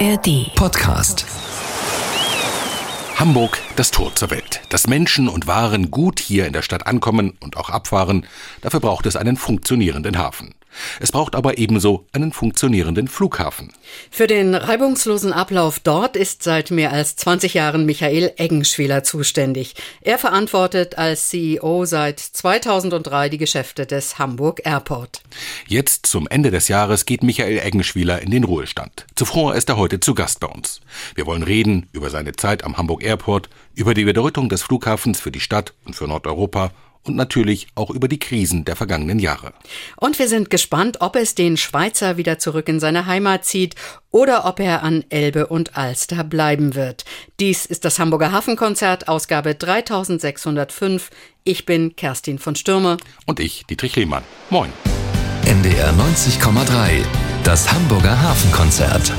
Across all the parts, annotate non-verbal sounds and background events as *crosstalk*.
ARD Podcast. Hamburg, das Tor zur Welt. Dass Menschen und Waren gut hier in der Stadt ankommen und auch abfahren, dafür braucht es einen funktionierenden Hafen. Es braucht aber ebenso einen funktionierenden Flughafen. Für den reibungslosen Ablauf dort ist seit mehr als 20 Jahren Michael Eggenschwiler zuständig. Er verantwortet als CEO seit 2003 die Geschäfte des Hamburg Airport. Jetzt zum Ende des Jahres geht Michael Eggenschwiler in den Ruhestand. Zuvor ist er heute zu Gast bei uns. Wir wollen reden über seine Zeit am Hamburg Airport, über die Bedeutung des Flughafens für die Stadt und für Nordeuropa und natürlich auch über die Krisen der vergangenen Jahre. Und wir sind gespannt, ob es den Schweizer wieder zurück in seine Heimat zieht oder ob er an Elbe und Alster bleiben wird. Dies ist das Hamburger Hafenkonzert, Ausgabe 3605. Ich bin Kerstin von Stürme. Und ich, Dietrich Lehmann. Moin. NDR 90,3. Das Hamburger Hafenkonzert.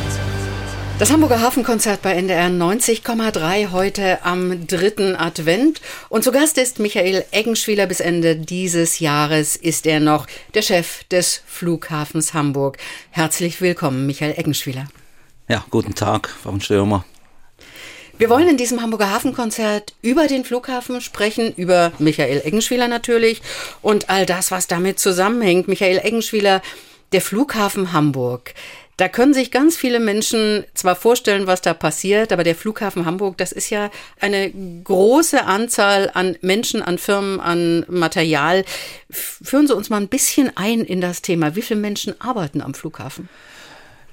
Das Hamburger Hafenkonzert bei NDR 90,3 heute am dritten Advent. Und zu Gast ist Michael Eggenschwiler. Bis Ende dieses Jahres ist er noch der Chef des Flughafens Hamburg. Herzlich willkommen, Michael Eggenschwiler. Ja, guten Tag, Frau Stürmer. Wir wollen in diesem Hamburger Hafenkonzert über den Flughafen sprechen, über Michael Eggenschwiler natürlich und all das, was damit zusammenhängt. Michael Eggenschwiler, der Flughafen Hamburg. Da können sich ganz viele Menschen zwar vorstellen, was da passiert, aber der Flughafen Hamburg, das ist ja eine große Anzahl an Menschen, an Firmen, an Material. Führen Sie uns mal ein bisschen ein in das Thema. Wie viele Menschen arbeiten am Flughafen?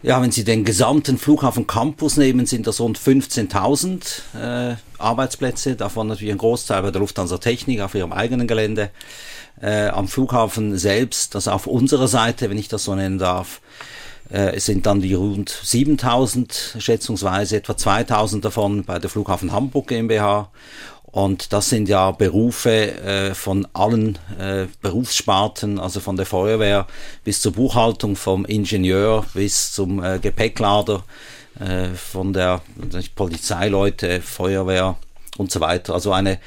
Ja, wenn Sie den gesamten Flughafen Campus nehmen, sind das rund 15.000 äh, Arbeitsplätze, davon natürlich ein Großteil bei der Lufthansa Technik auf ihrem eigenen Gelände. Äh, am Flughafen selbst, das auf unserer Seite, wenn ich das so nennen darf, es sind dann die rund 7000, schätzungsweise etwa 2000 davon bei der Flughafen Hamburg GmbH. Und das sind ja Berufe äh, von allen äh, Berufssparten, also von der Feuerwehr bis zur Buchhaltung, vom Ingenieur bis zum äh, Gepäcklader, äh, von der Polizeileute, Feuerwehr und so weiter. Also eine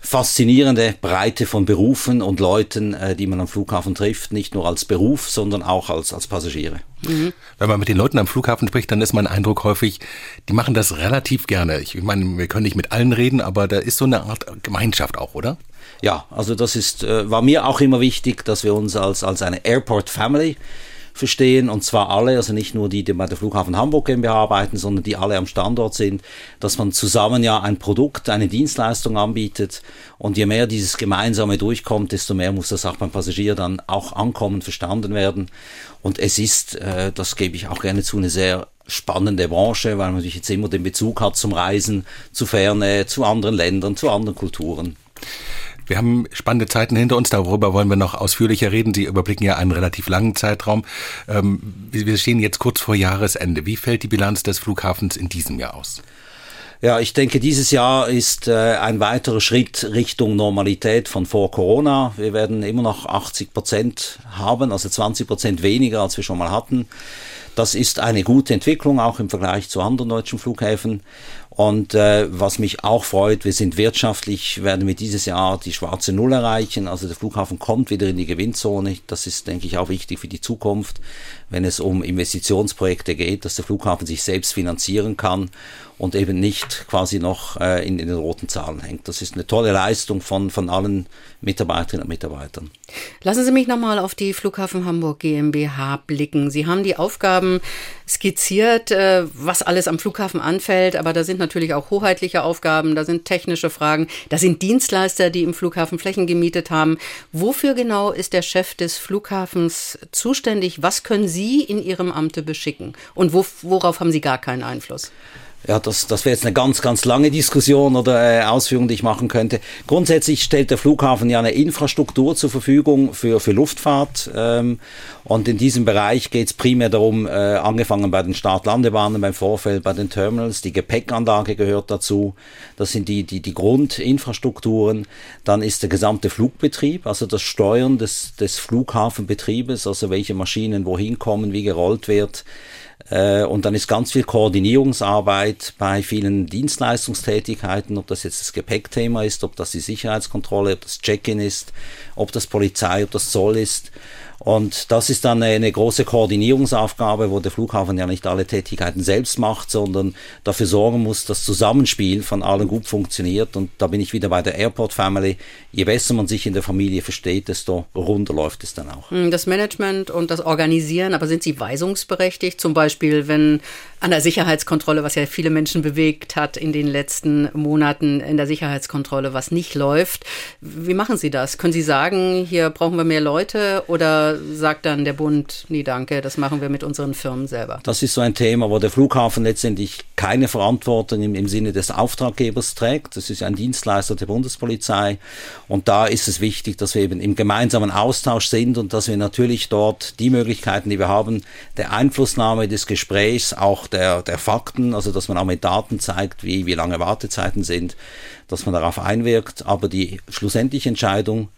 faszinierende Breite von Berufen und Leuten, äh, die man am Flughafen trifft, nicht nur als Beruf, sondern auch als, als Passagiere. Mhm. Wenn man mit den Leuten am Flughafen spricht, dann ist mein Eindruck häufig, die machen das relativ gerne. Ich meine, wir können nicht mit allen reden, aber da ist so eine Art Gemeinschaft auch, oder? Ja, also das ist, äh, war mir auch immer wichtig, dass wir uns als, als eine Airport Family verstehen, und zwar alle, also nicht nur die, die bei der Flughafen Hamburg GmbH arbeiten, sondern die alle am Standort sind, dass man zusammen ja ein Produkt, eine Dienstleistung anbietet und je mehr dieses Gemeinsame durchkommt, desto mehr muss das auch beim Passagier dann auch ankommen, verstanden werden. Und es ist, äh, das gebe ich auch gerne zu, eine sehr spannende Branche, weil man natürlich jetzt immer den Bezug hat zum Reisen, zu Ferne, zu anderen Ländern, zu anderen Kulturen. Wir haben spannende Zeiten hinter uns, darüber wollen wir noch ausführlicher reden. Sie überblicken ja einen relativ langen Zeitraum. Ähm, wir stehen jetzt kurz vor Jahresende. Wie fällt die Bilanz des Flughafens in diesem Jahr aus? Ja, ich denke, dieses Jahr ist äh, ein weiterer Schritt Richtung Normalität von vor Corona. Wir werden immer noch 80 Prozent haben, also 20 Prozent weniger, als wir schon mal hatten. Das ist eine gute Entwicklung, auch im Vergleich zu anderen deutschen Flughäfen. Und äh, was mich auch freut, wir sind wirtschaftlich, werden wir dieses Jahr die schwarze Null erreichen. Also der Flughafen kommt wieder in die Gewinnzone. Das ist, denke ich, auch wichtig für die Zukunft, wenn es um Investitionsprojekte geht, dass der Flughafen sich selbst finanzieren kann und eben nicht quasi noch äh, in, in, den roten Zahlen hängt. Das ist eine tolle Leistung von, von allen Mitarbeiterinnen und Mitarbeitern. Lassen Sie mich nochmal auf die Flughafen Hamburg GmbH blicken. Sie haben die Aufgaben skizziert, äh, was alles am Flughafen anfällt, aber da sind natürlich auch hoheitliche Aufgaben, da sind technische Fragen, da sind Dienstleister, die im Flughafen Flächen gemietet haben. Wofür genau ist der Chef des Flughafens zuständig? Was können Sie in Ihrem Amte beschicken? Und wo, worauf haben Sie gar keinen Einfluss? Ja, das, das wäre jetzt eine ganz, ganz lange Diskussion oder äh, Ausführung, die ich machen könnte. Grundsätzlich stellt der Flughafen ja eine Infrastruktur zur Verfügung für, für Luftfahrt. Ähm, und in diesem Bereich geht es primär darum, äh, angefangen bei den Start-Landebahnen, beim Vorfeld, bei den Terminals, die Gepäckanlage gehört dazu. Das sind die, die, die Grundinfrastrukturen. Dann ist der gesamte Flugbetrieb, also das Steuern des, des Flughafenbetriebes, also welche Maschinen wohin kommen, wie gerollt wird. Äh, und dann ist ganz viel Koordinierungsarbeit bei vielen Dienstleistungstätigkeiten, ob das jetzt das Gepäckthema ist, ob das die Sicherheitskontrolle, ob das Check-in ist, ob das Polizei, ob das Zoll ist. Und das ist dann eine große Koordinierungsaufgabe, wo der Flughafen ja nicht alle Tätigkeiten selbst macht, sondern dafür sorgen muss, dass Zusammenspiel von allen gut funktioniert. Und da bin ich wieder bei der Airport Family. Je besser man sich in der Familie versteht, desto runder läuft es dann auch. Hm, das Management und das Organisieren, aber sind Sie weisungsberechtigt? Zum Beispiel, wenn an der Sicherheitskontrolle, was ja viele Menschen bewegt hat in den letzten Monaten in der Sicherheitskontrolle, was nicht läuft. Wie machen Sie das? Können Sie sagen, hier brauchen wir mehr Leute oder sagt dann der Bund, nee, danke, das machen wir mit unseren Firmen selber? Das ist so ein Thema, wo der Flughafen letztendlich keine Verantwortung im, im Sinne des Auftraggebers trägt. Das ist ein Dienstleister der Bundespolizei und da ist es wichtig, dass wir eben im gemeinsamen Austausch sind und dass wir natürlich dort die Möglichkeiten, die wir haben, der Einflussnahme des Gesprächs auch der, der Fakten, also dass man auch mit Daten zeigt, wie, wie lange Wartezeiten sind, dass man darauf einwirkt. Aber die schlussendliche Entscheidung,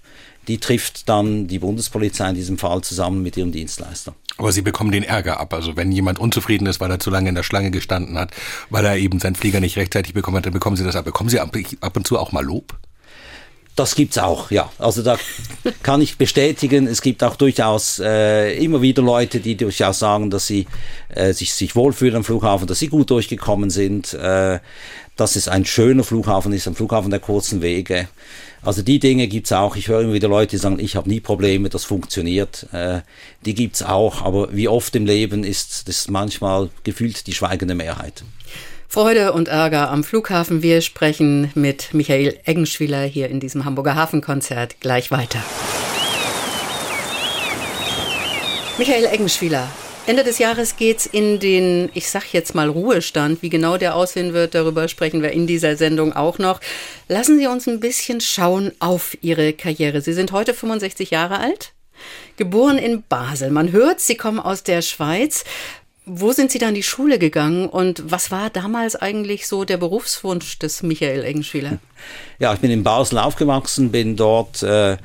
die trifft dann die Bundespolizei in diesem Fall zusammen mit ihrem Dienstleister. Aber Sie bekommen den Ärger ab. Also wenn jemand unzufrieden ist, weil er zu lange in der Schlange gestanden hat, weil er eben seinen Flieger nicht rechtzeitig bekommen hat, dann bekommen Sie das ab. Bekommen Sie ab, ab und zu auch mal Lob? Das gibt's auch, ja. Also da *laughs* kann ich bestätigen, es gibt auch durchaus äh, immer wieder Leute, die durchaus sagen, dass sie äh, sich, sich wohlfühlen am Flughafen, dass sie gut durchgekommen sind, äh, dass es ein schöner Flughafen ist, ein Flughafen der kurzen Wege. Also die Dinge gibt's auch. Ich höre immer wieder Leute, die sagen, ich habe nie Probleme, das funktioniert. Äh, die gibt's auch, aber wie oft im Leben ist das manchmal gefühlt die schweigende Mehrheit. Freude und Ärger am Flughafen. Wir sprechen mit Michael Eggenschwiler hier in diesem Hamburger Hafenkonzert gleich weiter. Michael Eggenschwiler, Ende des Jahres geht's in den, ich sag jetzt mal Ruhestand. Wie genau der aussehen wird, darüber sprechen wir in dieser Sendung auch noch. Lassen Sie uns ein bisschen schauen auf Ihre Karriere. Sie sind heute 65 Jahre alt, geboren in Basel. Man hört, Sie kommen aus der Schweiz. Wo sind Sie dann in die Schule gegangen und was war damals eigentlich so der Berufswunsch des Michael Eggenschwiler? *laughs* Ja, ich bin in Basel aufgewachsen, bin dort äh,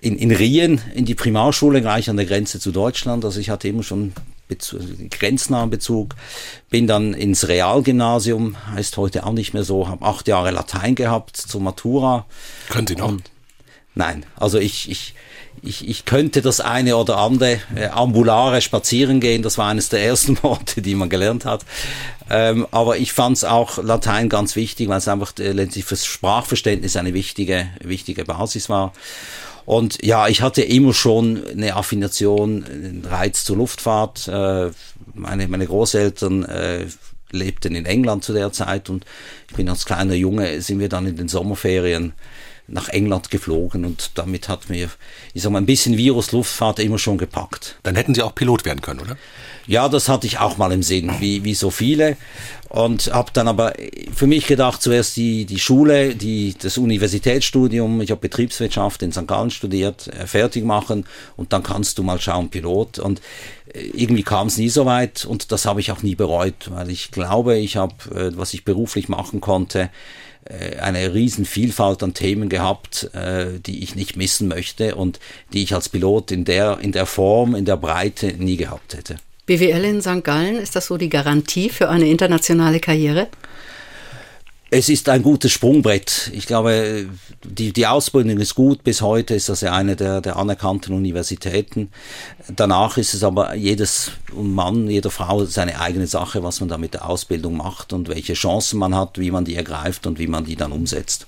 in, in Rien in die Primarschule gleich an der Grenze zu Deutschland. Also ich hatte immer schon Bezug, grenznahen Bezug. Bin dann ins Realgymnasium, heißt heute auch nicht mehr so, habe acht Jahre Latein gehabt zur Matura. Können Sie noch? Und, nein, also ich, ich ich, ich könnte das eine oder andere äh, ambulare spazieren gehen, das war eines der ersten *laughs* Worte, die man gelernt hat. Ähm, aber ich fand es auch Latein ganz wichtig, weil es einfach äh, letztlich fürs Sprachverständnis eine wichtige, wichtige Basis war. Und ja, ich hatte immer schon eine Affination, einen Reiz zur Luftfahrt. Äh, meine, meine Großeltern äh, lebten in England zu der Zeit und ich bin als kleiner Junge, sind wir dann in den Sommerferien nach England geflogen und damit hat mir, ich sag mal, ein bisschen Virusluftfahrt immer schon gepackt. Dann hätten Sie auch Pilot werden können, oder? Ja, das hatte ich auch mal im Sinn, wie, wie so viele. Und habe dann aber für mich gedacht, zuerst die, die Schule, die, das Universitätsstudium, ich habe Betriebswirtschaft in St. Gallen studiert, äh, fertig machen und dann kannst du mal schauen, Pilot. Und äh, irgendwie kam es nie so weit und das habe ich auch nie bereut, weil ich glaube, ich habe, äh, was ich beruflich machen konnte, eine riesen Vielfalt an Themen gehabt, äh, die ich nicht missen möchte und die ich als Pilot in der, in der Form, in der Breite nie gehabt hätte. BWL in St. Gallen, ist das so die Garantie für eine internationale Karriere? Es ist ein gutes Sprungbrett. Ich glaube, die, die Ausbildung ist gut. Bis heute ist das ja eine der, der anerkannten Universitäten. Danach ist es aber jedes Mann, jeder Frau seine eigene Sache, was man da mit der Ausbildung macht und welche Chancen man hat, wie man die ergreift und wie man die dann umsetzt.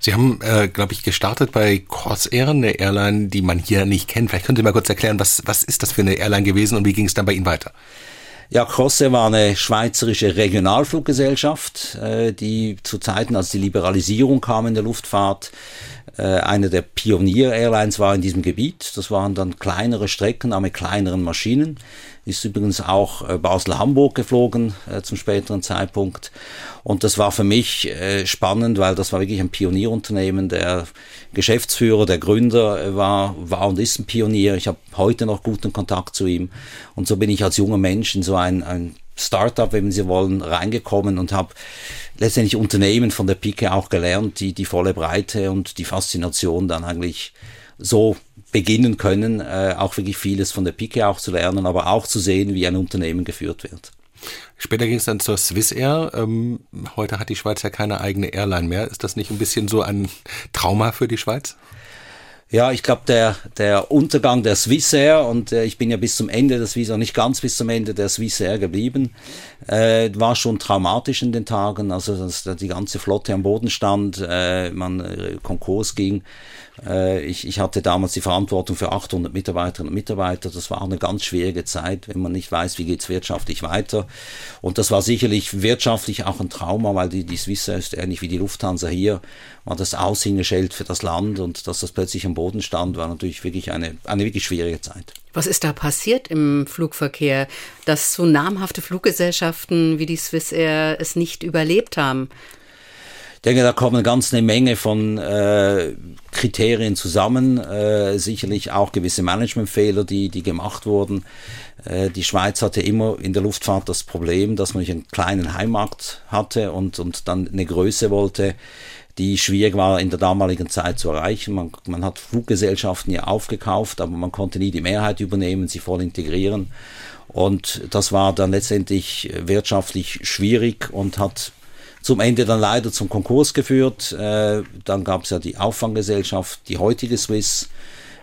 Sie haben, äh, glaube ich, gestartet bei Corsair, eine Airline, die man hier nicht kennt. Vielleicht können Sie mal kurz erklären, was, was ist das für eine Airline gewesen und wie ging es dann bei Ihnen weiter? Ja, Crosse war eine schweizerische Regionalfluggesellschaft, äh, die zu Zeiten, als die Liberalisierung kam in der Luftfahrt, eine der Pionier-Airlines war in diesem Gebiet. Das waren dann kleinere Strecken, aber mit kleineren Maschinen. Ist übrigens auch äh, Basel-Hamburg geflogen äh, zum späteren Zeitpunkt. Und das war für mich äh, spannend, weil das war wirklich ein Pionierunternehmen. Der Geschäftsführer, der Gründer äh, war, war und ist ein Pionier. Ich habe heute noch guten Kontakt zu ihm. Und so bin ich als junger Mensch in so ein, ein Startup, wenn Sie wollen, reingekommen und habe letztendlich Unternehmen von der Pike auch gelernt, die die volle Breite und die Faszination dann eigentlich so beginnen können, äh, auch wirklich vieles von der Pike auch zu lernen, aber auch zu sehen, wie ein Unternehmen geführt wird. Später ging es dann zur Swissair. Ähm, heute hat die Schweiz ja keine eigene Airline mehr. Ist das nicht ein bisschen so ein Trauma für die Schweiz? Ja, ich glaube, der, der Untergang der Swissair, und äh, ich bin ja bis zum Ende des Swissair, nicht ganz bis zum Ende der Swissair geblieben, äh, war schon traumatisch in den Tagen. Also, dass die ganze Flotte am Boden stand, äh, man äh, Konkurs ging. Äh, ich, ich hatte damals die Verantwortung für 800 Mitarbeiterinnen und Mitarbeiter. Das war eine ganz schwierige Zeit, wenn man nicht weiß, wie geht's wirtschaftlich weiter. Und das war sicherlich wirtschaftlich auch ein Trauma, weil die, die Swissair ist ähnlich wie die Lufthansa hier, war das Aushängeschild für das Land und dass das plötzlich am Boden stand, war natürlich wirklich eine, eine wirklich schwierige Zeit. Was ist da passiert im Flugverkehr, dass so namhafte Fluggesellschaften wie die Swissair es nicht überlebt haben? Ich denke, da kommen ganz eine Menge von äh, Kriterien zusammen, äh, sicherlich auch gewisse Managementfehler, die, die gemacht wurden. Äh, die Schweiz hatte immer in der Luftfahrt das Problem, dass man einen kleinen Heimmarkt hatte und, und dann eine Größe wollte, die schwierig war in der damaligen Zeit zu erreichen. Man, man hat Fluggesellschaften ja aufgekauft, aber man konnte nie die Mehrheit übernehmen, sie voll integrieren. Und das war dann letztendlich wirtschaftlich schwierig und hat zum Ende dann leider zum Konkurs geführt. Äh, dann gab es ja die Auffanggesellschaft, die heutige Swiss,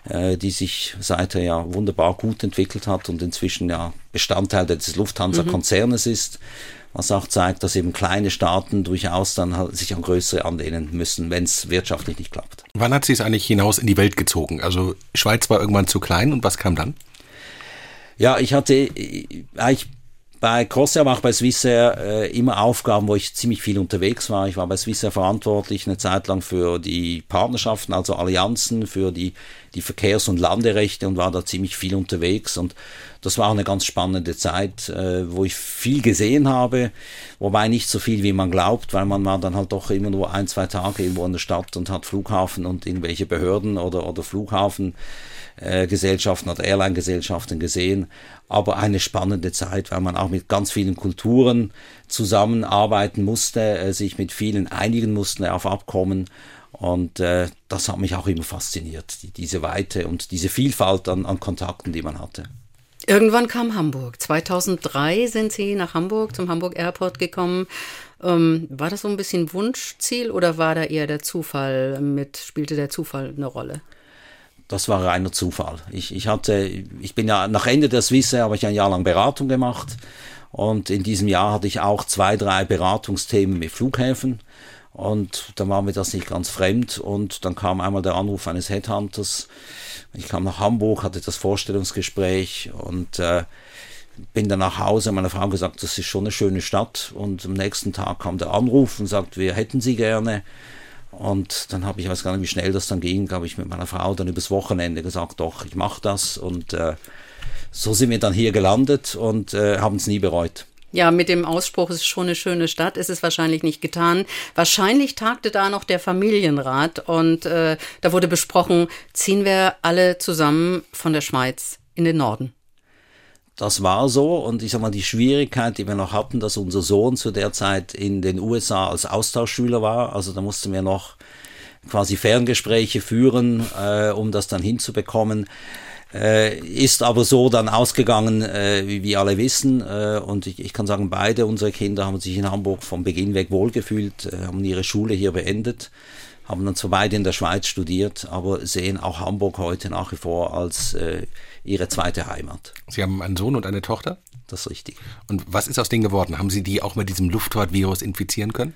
äh, die sich seither ja wunderbar gut entwickelt hat und inzwischen ja Bestandteil des Lufthansa-Konzernes mhm. ist. Was auch zeigt, dass eben kleine Staaten durchaus dann sich an größere anlehnen müssen, wenn es wirtschaftlich nicht klappt. Wann hat sie es eigentlich hinaus in die Welt gezogen? Also Schweiz war irgendwann zu klein und was kam dann? Ja, ich hatte eigentlich bei Corsair, aber auch bei Swissair äh, immer Aufgaben, wo ich ziemlich viel unterwegs war. Ich war bei Swissair verantwortlich eine Zeit lang für die Partnerschaften, also Allianzen, für die, die Verkehrs- und Landerechte und war da ziemlich viel unterwegs. Und das war eine ganz spannende Zeit, äh, wo ich viel gesehen habe, wobei nicht so viel, wie man glaubt, weil man war dann halt doch immer nur ein, zwei Tage irgendwo in der Stadt und hat Flughafen und irgendwelche Behörden oder, oder Flughafen. Äh, Gesellschaften oder Airline-Gesellschaften gesehen, aber eine spannende Zeit, weil man auch mit ganz vielen Kulturen zusammenarbeiten musste, äh, sich mit vielen einigen musste auf Abkommen und äh, das hat mich auch immer fasziniert, die, diese Weite und diese Vielfalt an, an Kontakten, die man hatte. Irgendwann kam Hamburg. 2003 sind Sie nach Hamburg, zum Hamburg Airport gekommen. Ähm, war das so ein bisschen Wunschziel oder war da eher der Zufall mit, spielte der Zufall eine Rolle? Das war reiner Zufall. Ich, ich hatte, ich bin ja nach Ende der Swissair habe ich ein Jahr lang Beratung gemacht und in diesem Jahr hatte ich auch zwei, drei Beratungsthemen mit Flughäfen und dann war mir das nicht ganz fremd und dann kam einmal der Anruf eines Headhunters. Ich kam nach Hamburg, hatte das Vorstellungsgespräch und äh, bin dann nach Hause, meiner Frau gesagt, das ist schon eine schöne Stadt und am nächsten Tag kam der Anruf und sagt, wir hätten sie gerne. Und dann habe ich, weiß gar nicht, wie schnell das dann ging, habe ich mit meiner Frau dann übers Wochenende gesagt, doch, ich mache das. Und äh, so sind wir dann hier gelandet und äh, haben es nie bereut. Ja, mit dem Ausspruch, es ist schon eine schöne Stadt, ist es wahrscheinlich nicht getan. Wahrscheinlich tagte da noch der Familienrat und äh, da wurde besprochen, ziehen wir alle zusammen von der Schweiz in den Norden das war so und ich sag mal, die Schwierigkeit, die wir noch hatten, dass unser Sohn zu der Zeit in den USA als Austauschschüler war, also da mussten wir noch quasi Ferngespräche führen, äh, um das dann hinzubekommen. Äh, ist aber so dann ausgegangen, äh, wie wir alle wissen. Äh, und ich, ich, kann sagen, beide unsere Kinder haben sich in Hamburg vom Beginn weg wohlgefühlt, äh, haben ihre Schule hier beendet, haben dann zwar beide in der Schweiz studiert, aber sehen auch Hamburg heute nach wie vor als äh, ihre zweite Heimat. Sie haben einen Sohn und eine Tochter? Das ist richtig. Und was ist aus denen geworden? Haben Sie die auch mit diesem Luftfahrtvirus infizieren können?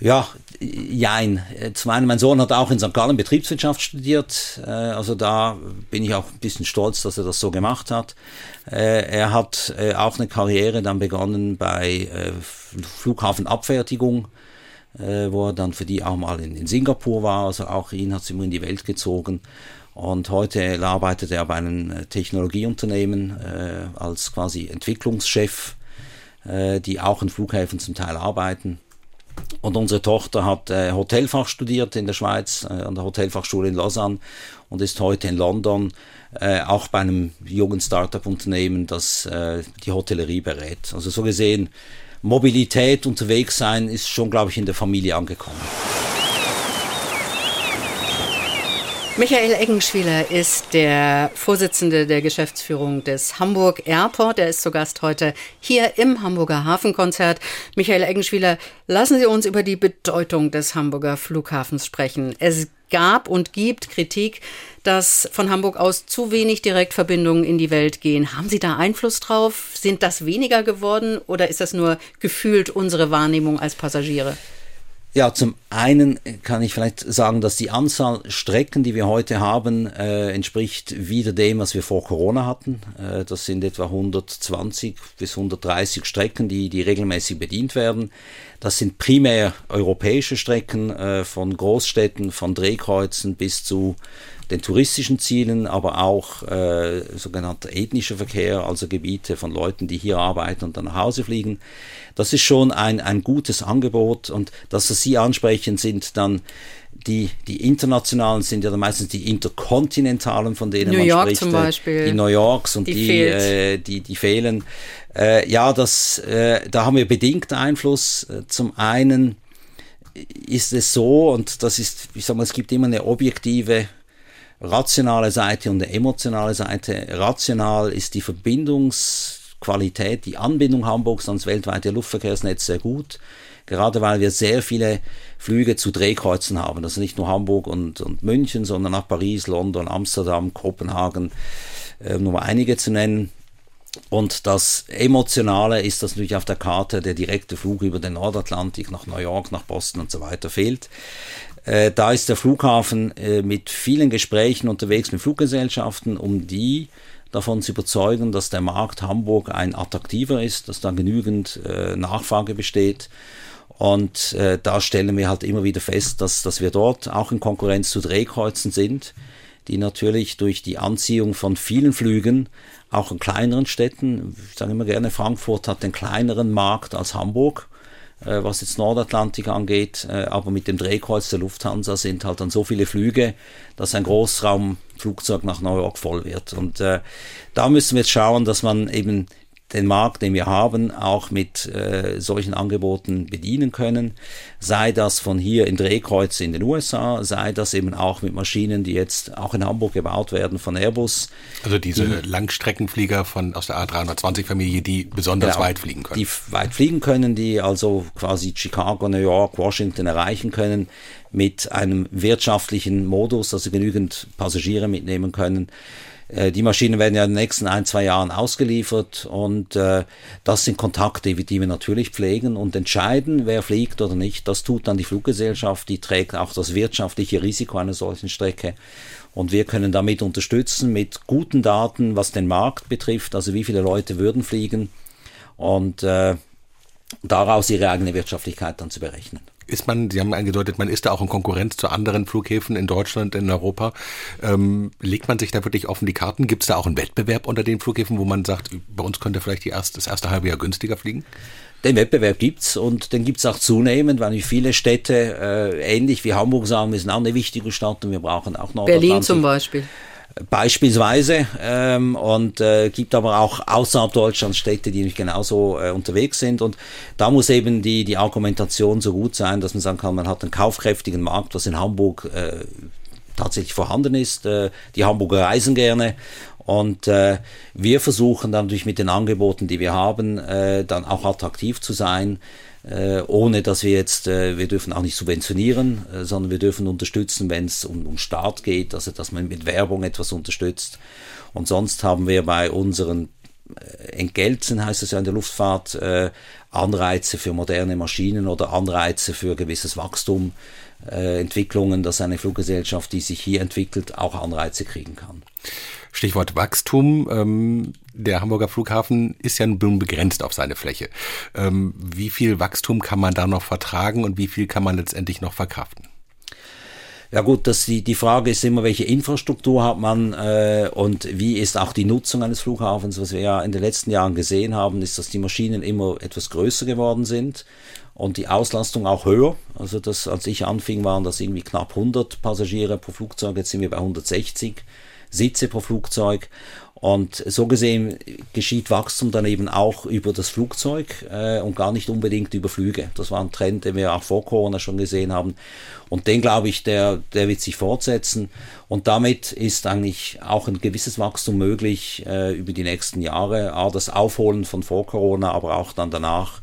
Ja, jein. Zum einen, mein Sohn hat auch in St. Gallen Betriebswirtschaft studiert. Äh, also da bin ich auch ein bisschen stolz, dass er das so gemacht hat. Äh, er hat äh, auch eine Karriere dann begonnen bei Flughafenabfertigung, wo er dann für die auch mal in Singapur war. Also auch ihn hat es immer in die Welt gezogen. Und heute arbeitet er bei einem äh, Technologieunternehmen äh, als quasi Entwicklungschef, äh, die auch in Flughäfen zum Teil arbeiten. Und unsere Tochter hat äh, Hotelfach studiert in der Schweiz, äh, an der Hotelfachschule in Lausanne und ist heute in London, äh, auch bei einem jungen Startup-Unternehmen, das die Hotellerie berät. Also so gesehen, Mobilität, unterwegs sein, ist schon, glaube ich, in der Familie angekommen. Michael Eggenschwieler ist der Vorsitzende der Geschäftsführung des Hamburg Airport. Er ist zu Gast heute hier im Hamburger Hafenkonzert. Michael Eggenschwieler, lassen Sie uns über die Bedeutung des Hamburger Flughafens sprechen. Es gab und gibt Kritik, dass von Hamburg aus zu wenig Direktverbindungen in die Welt gehen. Haben Sie da Einfluss drauf? Sind das weniger geworden oder ist das nur gefühlt unsere Wahrnehmung als Passagiere? Ja, zum einen kann ich vielleicht sagen, dass die Anzahl Strecken, die wir heute haben, äh, entspricht wieder dem, was wir vor Corona hatten. Äh, das sind etwa 120 bis 130 Strecken, die, die regelmäßig bedient werden. Das sind primär europäische Strecken äh, von Großstädten, von Drehkreuzen bis zu den touristischen Zielen, aber auch äh, sogenannter ethnischer Verkehr, also Gebiete von Leuten, die hier arbeiten und dann nach Hause fliegen. Das ist schon ein, ein gutes Angebot und das, was Sie ansprechen, sind dann die, die internationalen sind ja dann meistens die interkontinentalen, von denen New man York spricht. zum Beispiel. Die New Yorks und die, die, äh, die, die fehlen. Äh, ja, das, äh, da haben wir bedingt Einfluss. Äh, Zum einen ist es so, und das ist, ich sag mal, es gibt immer eine objektive rationale Seite und eine emotionale Seite. Rational ist die Verbindungsqualität, die Anbindung Hamburgs ans weltweite Luftverkehrsnetz sehr gut. Gerade weil wir sehr viele Flüge zu Drehkreuzen haben. Also nicht nur Hamburg und, und München, sondern auch Paris, London, Amsterdam, Kopenhagen, äh, nur mal einige zu nennen. Und das Emotionale ist, dass natürlich auf der Karte der direkte Flug über den Nordatlantik nach New York, nach Boston und so weiter fehlt. Äh, da ist der Flughafen äh, mit vielen Gesprächen unterwegs mit Fluggesellschaften, um die davon zu überzeugen, dass der Markt Hamburg ein attraktiver ist, dass da genügend äh, Nachfrage besteht. Und äh, da stellen wir halt immer wieder fest, dass, dass wir dort auch in Konkurrenz zu Drehkreuzen sind, die natürlich durch die Anziehung von vielen Flügen auch in kleineren Städten, ich sage immer gerne, Frankfurt hat den kleineren Markt als Hamburg, was jetzt Nordatlantik angeht, äh, aber mit dem Drehkreuz der Lufthansa sind halt dann so viele Flüge, dass ein Großraumflugzeug nach New York voll wird. Und äh, da müssen wir jetzt schauen, dass man eben den Markt, den wir haben, auch mit äh, solchen Angeboten bedienen können. Sei das von hier in Drehkreuze in den USA, sei das eben auch mit Maschinen, die jetzt auch in Hamburg gebaut werden von Airbus. Also diese die, Langstreckenflieger von aus der A320-Familie, die besonders genau, weit fliegen können. Die weit fliegen können, die also quasi Chicago, New York, Washington erreichen können mit einem wirtschaftlichen Modus, dass sie genügend Passagiere mitnehmen können. Äh, die Maschinen werden ja in den nächsten ein, zwei Jahren ausgeliefert und äh, das sind Kontakte, die wir natürlich pflegen und entscheiden, wer fliegt oder nicht. Das tut dann die Fluggesellschaft, die trägt auch das wirtschaftliche Risiko einer solchen Strecke. Und wir können damit unterstützen mit guten Daten, was den Markt betrifft, also wie viele Leute würden fliegen und äh, daraus ihre eigene Wirtschaftlichkeit dann zu berechnen ist man, Sie haben angedeutet, man ist da auch in Konkurrenz zu anderen Flughäfen in Deutschland, in Europa. Ähm, legt man sich da wirklich offen die Karten? Gibt es da auch einen Wettbewerb unter den Flughäfen, wo man sagt, bei uns könnte vielleicht die erste, das erste halbe Jahr günstiger fliegen? Den Wettbewerb gibt's und den gibt's auch zunehmend, weil viele Städte äh, ähnlich wie Hamburg sagen, wir sind auch eine wichtige Stadt und wir brauchen auch noch Berlin zum Beispiel. Beispielsweise ähm, und äh, gibt aber auch außerhalb Deutschlands Städte, die nicht genauso äh, unterwegs sind. Und da muss eben die, die Argumentation so gut sein, dass man sagen kann, man hat einen kaufkräftigen Markt, was in Hamburg äh, tatsächlich vorhanden ist. Äh, die Hamburger reisen gerne. Und äh, wir versuchen dann natürlich mit den Angeboten, die wir haben, äh, dann auch attraktiv zu sein äh, ohne dass wir jetzt, äh, wir dürfen auch nicht subventionieren, äh, sondern wir dürfen unterstützen, wenn es um, um Start geht, also dass man mit Werbung etwas unterstützt. Und sonst haben wir bei unseren Entgelten, heißt es ja in der Luftfahrt, Anreize für moderne Maschinen oder Anreize für gewisses Wachstum, Entwicklungen, dass eine Fluggesellschaft, die sich hier entwickelt, auch Anreize kriegen kann. Stichwort Wachstum. Ähm, der Hamburger Flughafen ist ja nun begrenzt auf seine Fläche. Ähm, wie viel Wachstum kann man da noch vertragen und wie viel kann man letztendlich noch verkraften? Ja gut, das die, die Frage ist immer, welche Infrastruktur hat man äh, und wie ist auch die Nutzung eines Flughafens. Was wir ja in den letzten Jahren gesehen haben, ist, dass die Maschinen immer etwas größer geworden sind und die Auslastung auch höher. Also das, als ich anfing, waren das irgendwie knapp 100 Passagiere pro Flugzeug, jetzt sind wir bei 160. Sitze pro Flugzeug. Und so gesehen geschieht Wachstum dann eben auch über das Flugzeug äh, und gar nicht unbedingt über Flüge. Das war ein Trend, den wir auch vor Corona schon gesehen haben. Und den glaube ich, der, der wird sich fortsetzen. Und damit ist eigentlich auch ein gewisses Wachstum möglich äh, über die nächsten Jahre. A, das Aufholen von vor Corona, aber auch dann danach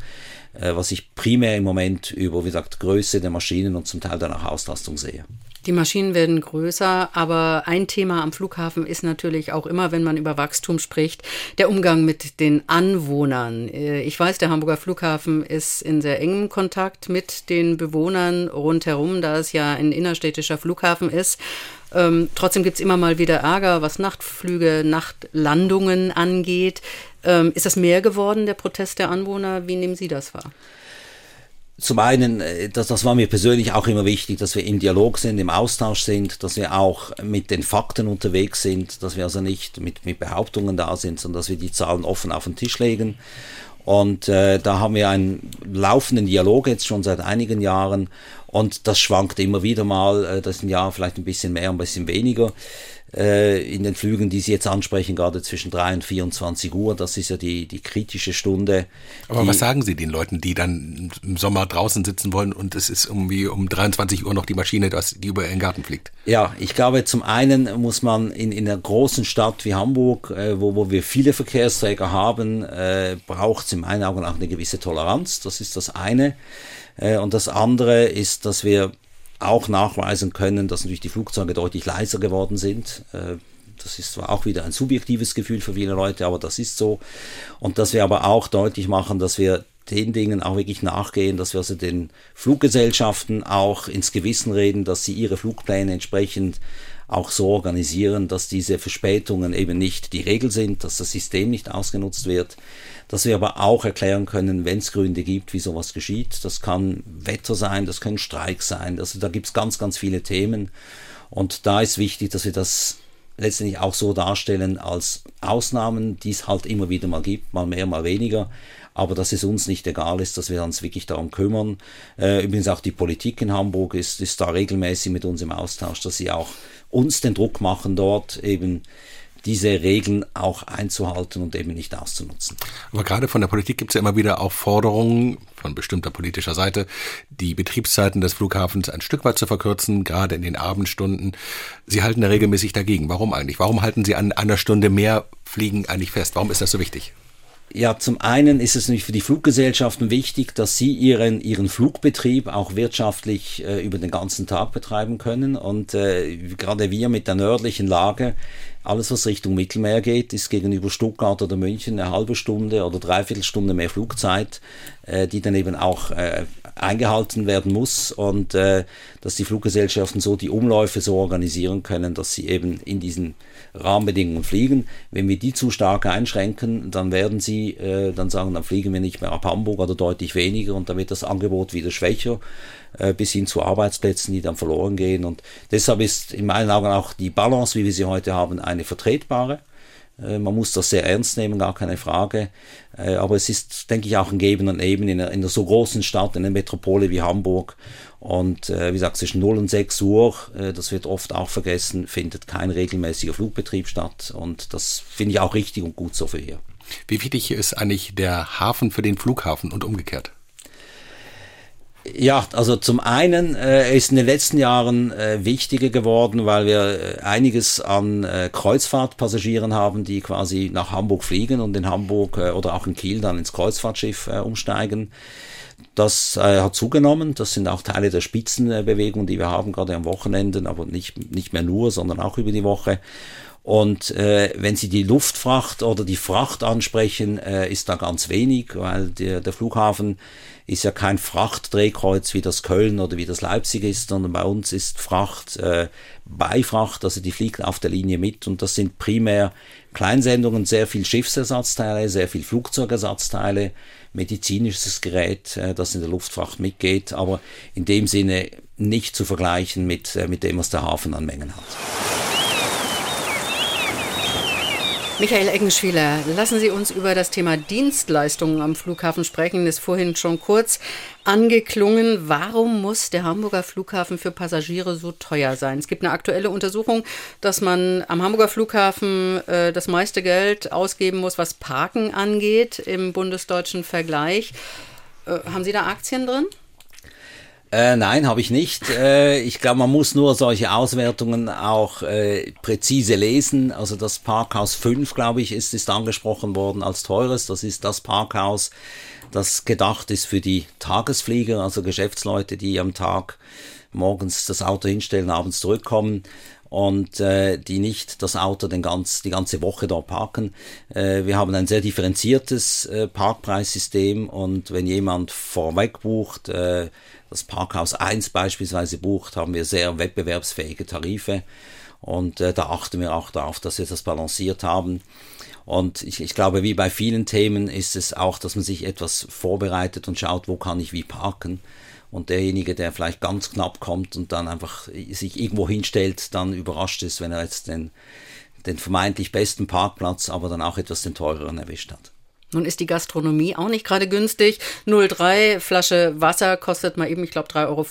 was ich primär im Moment über, wie gesagt, Größe der Maschinen und zum Teil dann auch Auslastung sehe. Die Maschinen werden größer, aber ein Thema am Flughafen ist natürlich auch immer, wenn man über Wachstum spricht, der Umgang mit den Anwohnern. Äh, ich weiß, der Hamburger Flughafen ist in sehr engem Kontakt mit den Bewohnern rundherum, da es ja ein innerstädtischer Flughafen ist. Ähm, trotzdem gibt es immer mal wieder Ärger, was Nachtflüge, Nachtlandungen angeht. Ähm, ist das mehr geworden, der Protest der Anwohner? Wie nehmen Sie das wahr? Zum einen, äh, das, das war mir persönlich auch immer wichtig, dass wir im Dialog sind, im Austausch sind, dass wir auch mit den Fakten unterwegs sind, dass wir also nicht mit, mit Behauptungen da sind, sondern dass wir die Zahlen offen auf den Tisch legen. Und äh, da haben wir einen laufenden Dialog jetzt schon seit einigen Jahren und das schwankt immer wieder mal, äh, das ist ein Jahr vielleicht ein bisschen mehr, ein bisschen weniger in den Flügen, die Sie jetzt ansprechen, gerade zwischen 3 und 24 Uhr. Das ist ja die, die kritische Stunde. Aber was sagen Sie den Leuten, die dann im Sommer draußen sitzen wollen und es ist irgendwie um 23 Uhr noch die Maschine, die über ihren Garten fliegt? Ja, ich glaube, zum einen muss man in, in einer großen Stadt wie Hamburg, äh, wo, wo wir viele Verkehrsträger haben, äh, braucht es in meinen Augen auch eine gewisse Toleranz. Das ist das eine. Äh, und das andere ist, dass wir auch nachweisen können, dass natürlich die Flugzeuge deutlich leiser geworden sind. Äh, das ist zwar auch wieder ein subjektives Gefühl für viele Leute, aber das ist so. Und dass wir aber auch deutlich machen, dass wir den Dingen auch wirklich nachgehen, dass wir also den Fluggesellschaften auch ins Gewissen reden, dass sie ihre Flugpläne entsprechend auch so organisieren, dass diese Verspätungen eben nicht die Regel sind, dass das System nicht ausgenutzt wird, dass wir aber auch erklären können, wenn es Gründe gibt, wie sowas geschieht. Das kann Wetter sein, das können Streiks sein, also da gibt es ganz, ganz viele Themen. Und da ist wichtig, dass wir das letztendlich auch so darstellen als Ausnahmen, die es halt immer wieder mal gibt, mal mehr, mal weniger, aber dass es uns nicht egal ist, dass wir uns wirklich darum kümmern. Äh, übrigens auch die Politik in Hamburg ist, ist da regelmäßig mit uns im Austausch, dass sie auch uns den Druck machen, dort eben diese Regeln auch einzuhalten und eben nicht auszunutzen. Aber gerade von der Politik gibt es ja immer wieder auch Forderungen von bestimmter politischer Seite, die Betriebszeiten des Flughafens ein Stück weit zu verkürzen, gerade in den Abendstunden. Sie halten da regelmäßig dagegen. Warum eigentlich? Warum halten Sie an einer Stunde mehr Fliegen eigentlich fest? Warum ist das so wichtig? Ja, zum einen ist es natürlich für die Fluggesellschaften wichtig, dass sie ihren, ihren Flugbetrieb auch wirtschaftlich äh, über den ganzen Tag betreiben können. Und äh, gerade wir mit der nördlichen Lage alles, was Richtung Mittelmeer geht, ist gegenüber Stuttgart oder München eine halbe Stunde oder dreiviertel Stunde mehr Flugzeit, äh, die dann eben auch äh, eingehalten werden muss und äh, dass die Fluggesellschaften so die Umläufe so organisieren können, dass sie eben in diesen Rahmenbedingungen fliegen. Wenn wir die zu stark einschränken, dann werden sie äh, dann sagen, dann fliegen wir nicht mehr ab Hamburg oder deutlich weniger und dann wird das Angebot wieder schwächer äh, bis hin zu Arbeitsplätzen, die dann verloren gehen. Und deshalb ist in meinen Augen auch die Balance, wie wir sie heute haben, eine vertretbare. Äh, man muss das sehr ernst nehmen, gar keine Frage. Äh, aber es ist, denke ich, auch ein Geben und einer, in einer so großen Stadt, in einer Metropole wie Hamburg. Und wie gesagt, zwischen 0 und 6 Uhr, das wird oft auch vergessen, findet kein regelmäßiger Flugbetrieb statt. Und das finde ich auch richtig und gut so für hier. Wie wichtig ist eigentlich der Hafen für den Flughafen und umgekehrt? Ja, also zum einen äh, ist in den letzten Jahren äh, wichtiger geworden, weil wir äh, einiges an äh, Kreuzfahrtpassagieren haben, die quasi nach Hamburg fliegen und in Hamburg äh, oder auch in Kiel dann ins Kreuzfahrtschiff äh, umsteigen. Das äh, hat zugenommen. Das sind auch Teile der Spitzenbewegung, die wir haben, gerade am Wochenenden, aber nicht, nicht mehr nur, sondern auch über die Woche. Und äh, wenn Sie die Luftfracht oder die Fracht ansprechen, äh, ist da ganz wenig, weil der, der Flughafen ist ja kein Frachtdrehkreuz wie das Köln oder wie das Leipzig ist, sondern bei uns ist Fracht äh, Beifracht, also die fliegt auf der Linie mit und das sind primär Kleinsendungen, sehr viel Schiffsersatzteile, sehr viel Flugzeugersatzteile, medizinisches Gerät, äh, das in der Luftfracht mitgeht, aber in dem Sinne nicht zu vergleichen mit, äh, mit dem, was der Hafen an Mengen hat. Michael Eggenschwieler, lassen Sie uns über das Thema Dienstleistungen am Flughafen sprechen. Ist vorhin schon kurz angeklungen. Warum muss der Hamburger Flughafen für Passagiere so teuer sein? Es gibt eine aktuelle Untersuchung, dass man am Hamburger Flughafen äh, das meiste Geld ausgeben muss, was Parken angeht im bundesdeutschen Vergleich. Äh, haben Sie da Aktien drin? Äh, nein, habe ich nicht. Äh, ich glaube, man muss nur solche Auswertungen auch äh, präzise lesen. Also das Parkhaus 5, glaube ich, ist, ist angesprochen worden als teures. Das ist das Parkhaus, das gedacht ist für die Tagesflieger, also Geschäftsleute, die am Tag morgens das Auto hinstellen, abends zurückkommen und äh, die nicht das Auto den ganz, die ganze Woche dort parken. Äh, wir haben ein sehr differenziertes äh, Parkpreissystem und wenn jemand vorweg bucht, äh, das Parkhaus 1 beispielsweise bucht, haben wir sehr wettbewerbsfähige Tarife und äh, da achten wir auch darauf, dass wir das balanciert haben. Und ich, ich glaube, wie bei vielen Themen ist es auch, dass man sich etwas vorbereitet und schaut, wo kann ich wie parken und derjenige, der vielleicht ganz knapp kommt und dann einfach sich irgendwo hinstellt, dann überrascht ist, wenn er jetzt den, den vermeintlich besten Parkplatz, aber dann auch etwas den teureren erwischt hat. Nun ist die Gastronomie auch nicht gerade günstig. 0,3 Flasche Wasser kostet mal eben, ich glaube, 3,50 Euro.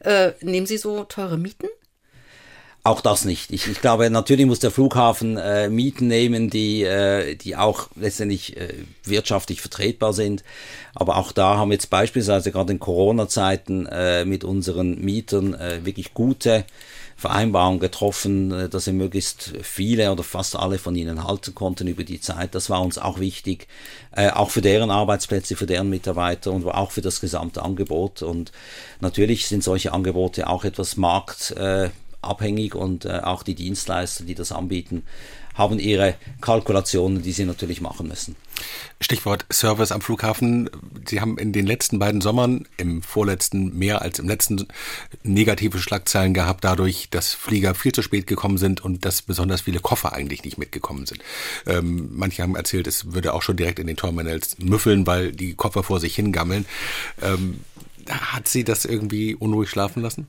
Äh, nehmen Sie so teure Mieten? Auch das nicht. Ich, ich glaube, natürlich muss der Flughafen äh, Mieten nehmen, die, äh, die auch letztendlich äh, wirtschaftlich vertretbar sind. Aber auch da haben wir jetzt beispielsweise gerade in Corona-Zeiten äh, mit unseren Mietern äh, wirklich gute Vereinbarungen getroffen, äh, dass wir möglichst viele oder fast alle von ihnen halten konnten über die Zeit. Das war uns auch wichtig, äh, auch für deren Arbeitsplätze, für deren Mitarbeiter und auch für das gesamte Angebot. Und natürlich sind solche Angebote auch etwas markt äh, abhängig und äh, auch die Dienstleister, die das anbieten, haben ihre Kalkulationen, die sie natürlich machen müssen. Stichwort Service am Flughafen. Sie haben in den letzten beiden Sommern, im vorletzten mehr als im letzten, negative Schlagzeilen gehabt, dadurch, dass Flieger viel zu spät gekommen sind und dass besonders viele Koffer eigentlich nicht mitgekommen sind. Ähm, manche haben erzählt, es würde auch schon direkt in den Terminals müffeln, weil die Koffer vor sich hingammeln. Ähm, hat Sie das irgendwie unruhig schlafen lassen?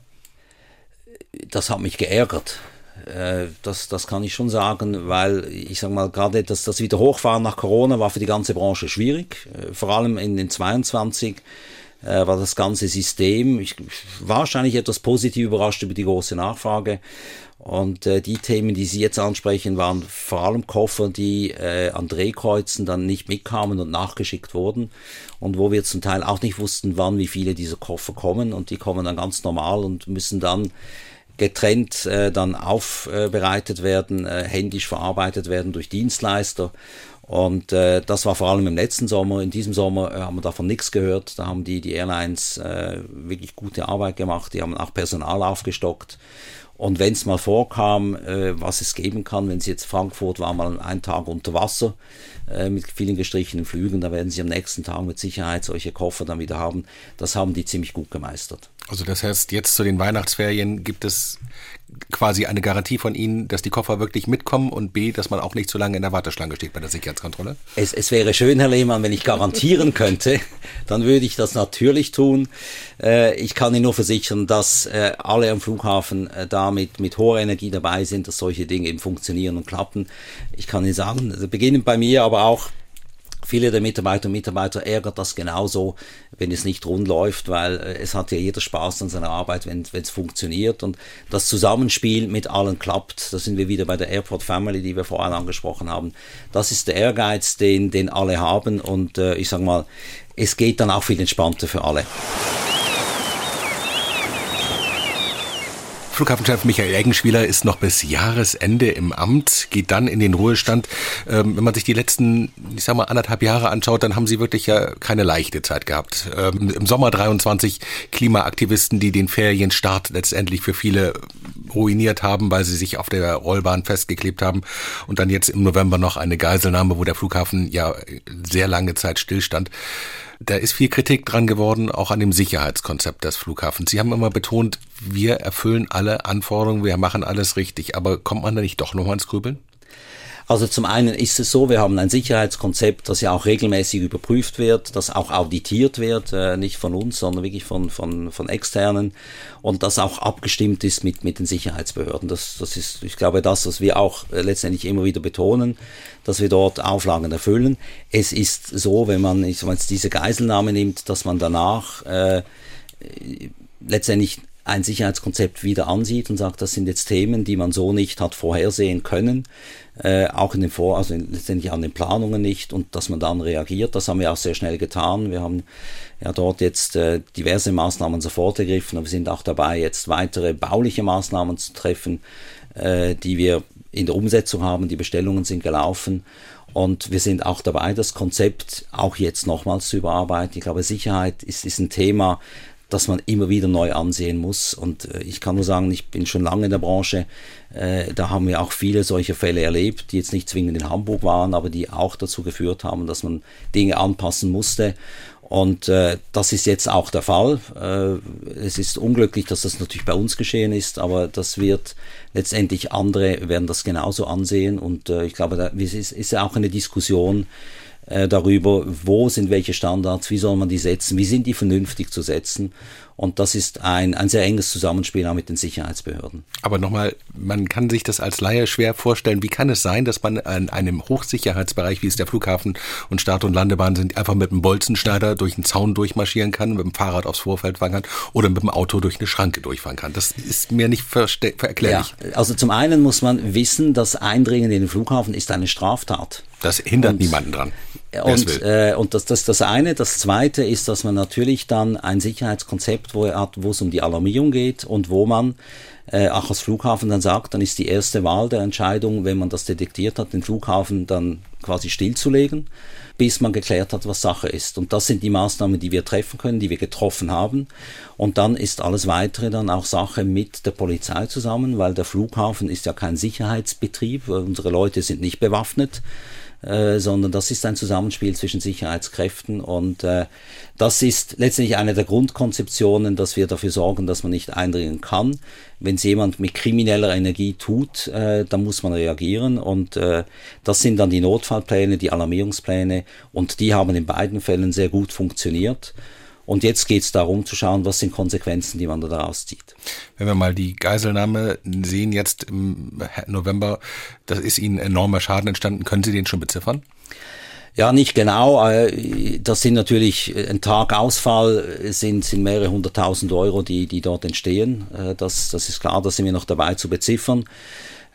das hat mich geärgert. Äh, das, das kann ich schon sagen, weil ich sage mal, gerade das, das Wiederhochfahren nach Corona war für die ganze Branche schwierig. Äh, vor allem in den 22 äh, war das ganze System ich, wahrscheinlich etwas positiv überrascht über die große Nachfrage. Und äh, die Themen, die Sie jetzt ansprechen, waren vor allem Koffer, die äh, an Drehkreuzen dann nicht mitkamen und nachgeschickt wurden. Und wo wir zum Teil auch nicht wussten, wann wie viele dieser Koffer kommen. Und die kommen dann ganz normal und müssen dann getrennt äh, dann aufbereitet werden, äh, händisch verarbeitet werden durch Dienstleister. Und äh, das war vor allem im letzten Sommer. In diesem Sommer äh, haben wir davon nichts gehört. Da haben die, die Airlines äh, wirklich gute Arbeit gemacht. Die haben auch Personal aufgestockt. Und wenn es mal vorkam, äh, was es geben kann, wenn Sie jetzt Frankfurt war mal einen Tag unter Wasser äh, mit vielen gestrichenen Flügen, da werden Sie am nächsten Tag mit Sicherheit solche Koffer dann wieder haben. Das haben die ziemlich gut gemeistert. Also das heißt, jetzt zu den Weihnachtsferien gibt es quasi eine Garantie von Ihnen, dass die Koffer wirklich mitkommen und B, dass man auch nicht zu lange in der Warteschlange steht bei der Sicherheitskontrolle? Es, es wäre schön, Herr Lehmann, wenn ich garantieren *laughs* könnte, dann würde ich das natürlich tun. Äh, ich kann Ihnen nur versichern, dass äh, alle am Flughafen äh, damit mit hoher Energie dabei sind, dass solche Dinge eben funktionieren und klappen. Ich kann Ihnen sagen, also beginnen bei mir, aber auch Viele der Mitarbeiter und Mitarbeiter ärgert das genauso, wenn es nicht rund läuft, weil äh, es hat ja jeder Spaß an seiner Arbeit, wenn es funktioniert. Und das Zusammenspiel mit allen klappt. Da sind wir wieder bei der Airport Family, die wir vorhin angesprochen haben. Das ist der Ehrgeiz, den, den alle haben. Und äh, ich sage mal, es geht dann auch viel entspannter für alle. Flughafenchef Michael Eggenschwieler ist noch bis Jahresende im Amt, geht dann in den Ruhestand. Ähm, wenn man sich die letzten, ich sag mal, anderthalb Jahre anschaut, dann haben sie wirklich ja keine leichte Zeit gehabt. Ähm, Im Sommer 23 Klimaaktivisten, die den Ferienstart letztendlich für viele ruiniert haben, weil sie sich auf der Rollbahn festgeklebt haben. Und dann jetzt im November noch eine Geiselnahme, wo der Flughafen ja sehr lange Zeit stillstand. Da ist viel Kritik dran geworden, auch an dem Sicherheitskonzept des Flughafens. Sie haben immer betont, wir erfüllen alle Anforderungen, wir machen alles richtig. Aber kommt man da nicht doch nochmal ins Grübeln? Also zum einen ist es so, wir haben ein Sicherheitskonzept, das ja auch regelmäßig überprüft wird, das auch auditiert wird, äh, nicht von uns, sondern wirklich von, von, von externen und das auch abgestimmt ist mit, mit den Sicherheitsbehörden. Das, das ist, ich glaube, das, was wir auch äh, letztendlich immer wieder betonen, dass wir dort Auflagen erfüllen. Es ist so, wenn man jetzt diese Geiselnahme nimmt, dass man danach äh, letztendlich ein Sicherheitskonzept wieder ansieht und sagt, das sind jetzt Themen, die man so nicht hat vorhersehen können, äh, auch in den Vor, also letztendlich an den Planungen nicht und dass man dann reagiert. Das haben wir auch sehr schnell getan. Wir haben ja dort jetzt äh, diverse Maßnahmen sofort ergriffen, aber wir sind auch dabei, jetzt weitere bauliche Maßnahmen zu treffen, äh, die wir in der Umsetzung haben. Die Bestellungen sind gelaufen. Und wir sind auch dabei, das Konzept auch jetzt nochmals zu überarbeiten. Ich glaube, Sicherheit ist, ist ein Thema, das man immer wieder neu ansehen muss. Und äh, ich kann nur sagen, ich bin schon lange in der Branche. Äh, da haben wir auch viele solche Fälle erlebt, die jetzt nicht zwingend in Hamburg waren, aber die auch dazu geführt haben, dass man Dinge anpassen musste. Und äh, das ist jetzt auch der Fall. Äh, es ist unglücklich, dass das natürlich bei uns geschehen ist, aber das wird letztendlich andere werden das genauso ansehen. Und äh, ich glaube, da ist, ist ja auch eine Diskussion, äh, darüber, wo sind welche Standards, wie soll man die setzen, wie sind die vernünftig zu setzen. Und das ist ein, ein sehr enges Zusammenspiel auch mit den Sicherheitsbehörden. Aber nochmal, man kann sich das als Laie schwer vorstellen. Wie kann es sein, dass man in einem Hochsicherheitsbereich, wie es der Flughafen und Start- und Landebahn sind, einfach mit einem Bolzenschneider durch einen Zaun durchmarschieren kann, mit dem Fahrrad aufs Vorfeld fahren kann oder mit dem Auto durch eine Schranke durchfahren kann? Das ist mir nicht erklärlich. Ja, also zum einen muss man wissen, dass Eindringen in den Flughafen ist eine Straftat. Das hindert und, niemanden dran. Und, äh, und das, das ist das eine. Das zweite ist, dass man natürlich dann ein Sicherheitskonzept wo er hat, wo es um die Alarmierung geht und wo man äh, auch als Flughafen dann sagt, dann ist die erste Wahl der Entscheidung, wenn man das detektiert hat, den Flughafen dann quasi stillzulegen, bis man geklärt hat, was Sache ist. Und das sind die Maßnahmen, die wir treffen können, die wir getroffen haben. Und dann ist alles weitere dann auch Sache mit der Polizei zusammen, weil der Flughafen ist ja kein Sicherheitsbetrieb, unsere Leute sind nicht bewaffnet. Äh, sondern das ist ein Zusammenspiel zwischen Sicherheitskräften und äh, das ist letztendlich eine der Grundkonzeptionen, dass wir dafür sorgen, dass man nicht eindringen kann. Wenn es jemand mit krimineller Energie tut, äh, dann muss man reagieren und äh, das sind dann die Notfallpläne, die Alarmierungspläne und die haben in beiden Fällen sehr gut funktioniert. Und jetzt geht es darum zu schauen, was sind Konsequenzen, die man daraus zieht. Wenn wir mal die Geiselnahme sehen jetzt im November, das ist Ihnen enormer Schaden entstanden. Können Sie den schon beziffern? Ja, nicht genau. Äh, das sind natürlich ein Tag Ausfall sind, sind mehrere hunderttausend Euro, die, die dort entstehen. Äh, das, das ist klar, da sind wir noch dabei zu beziffern.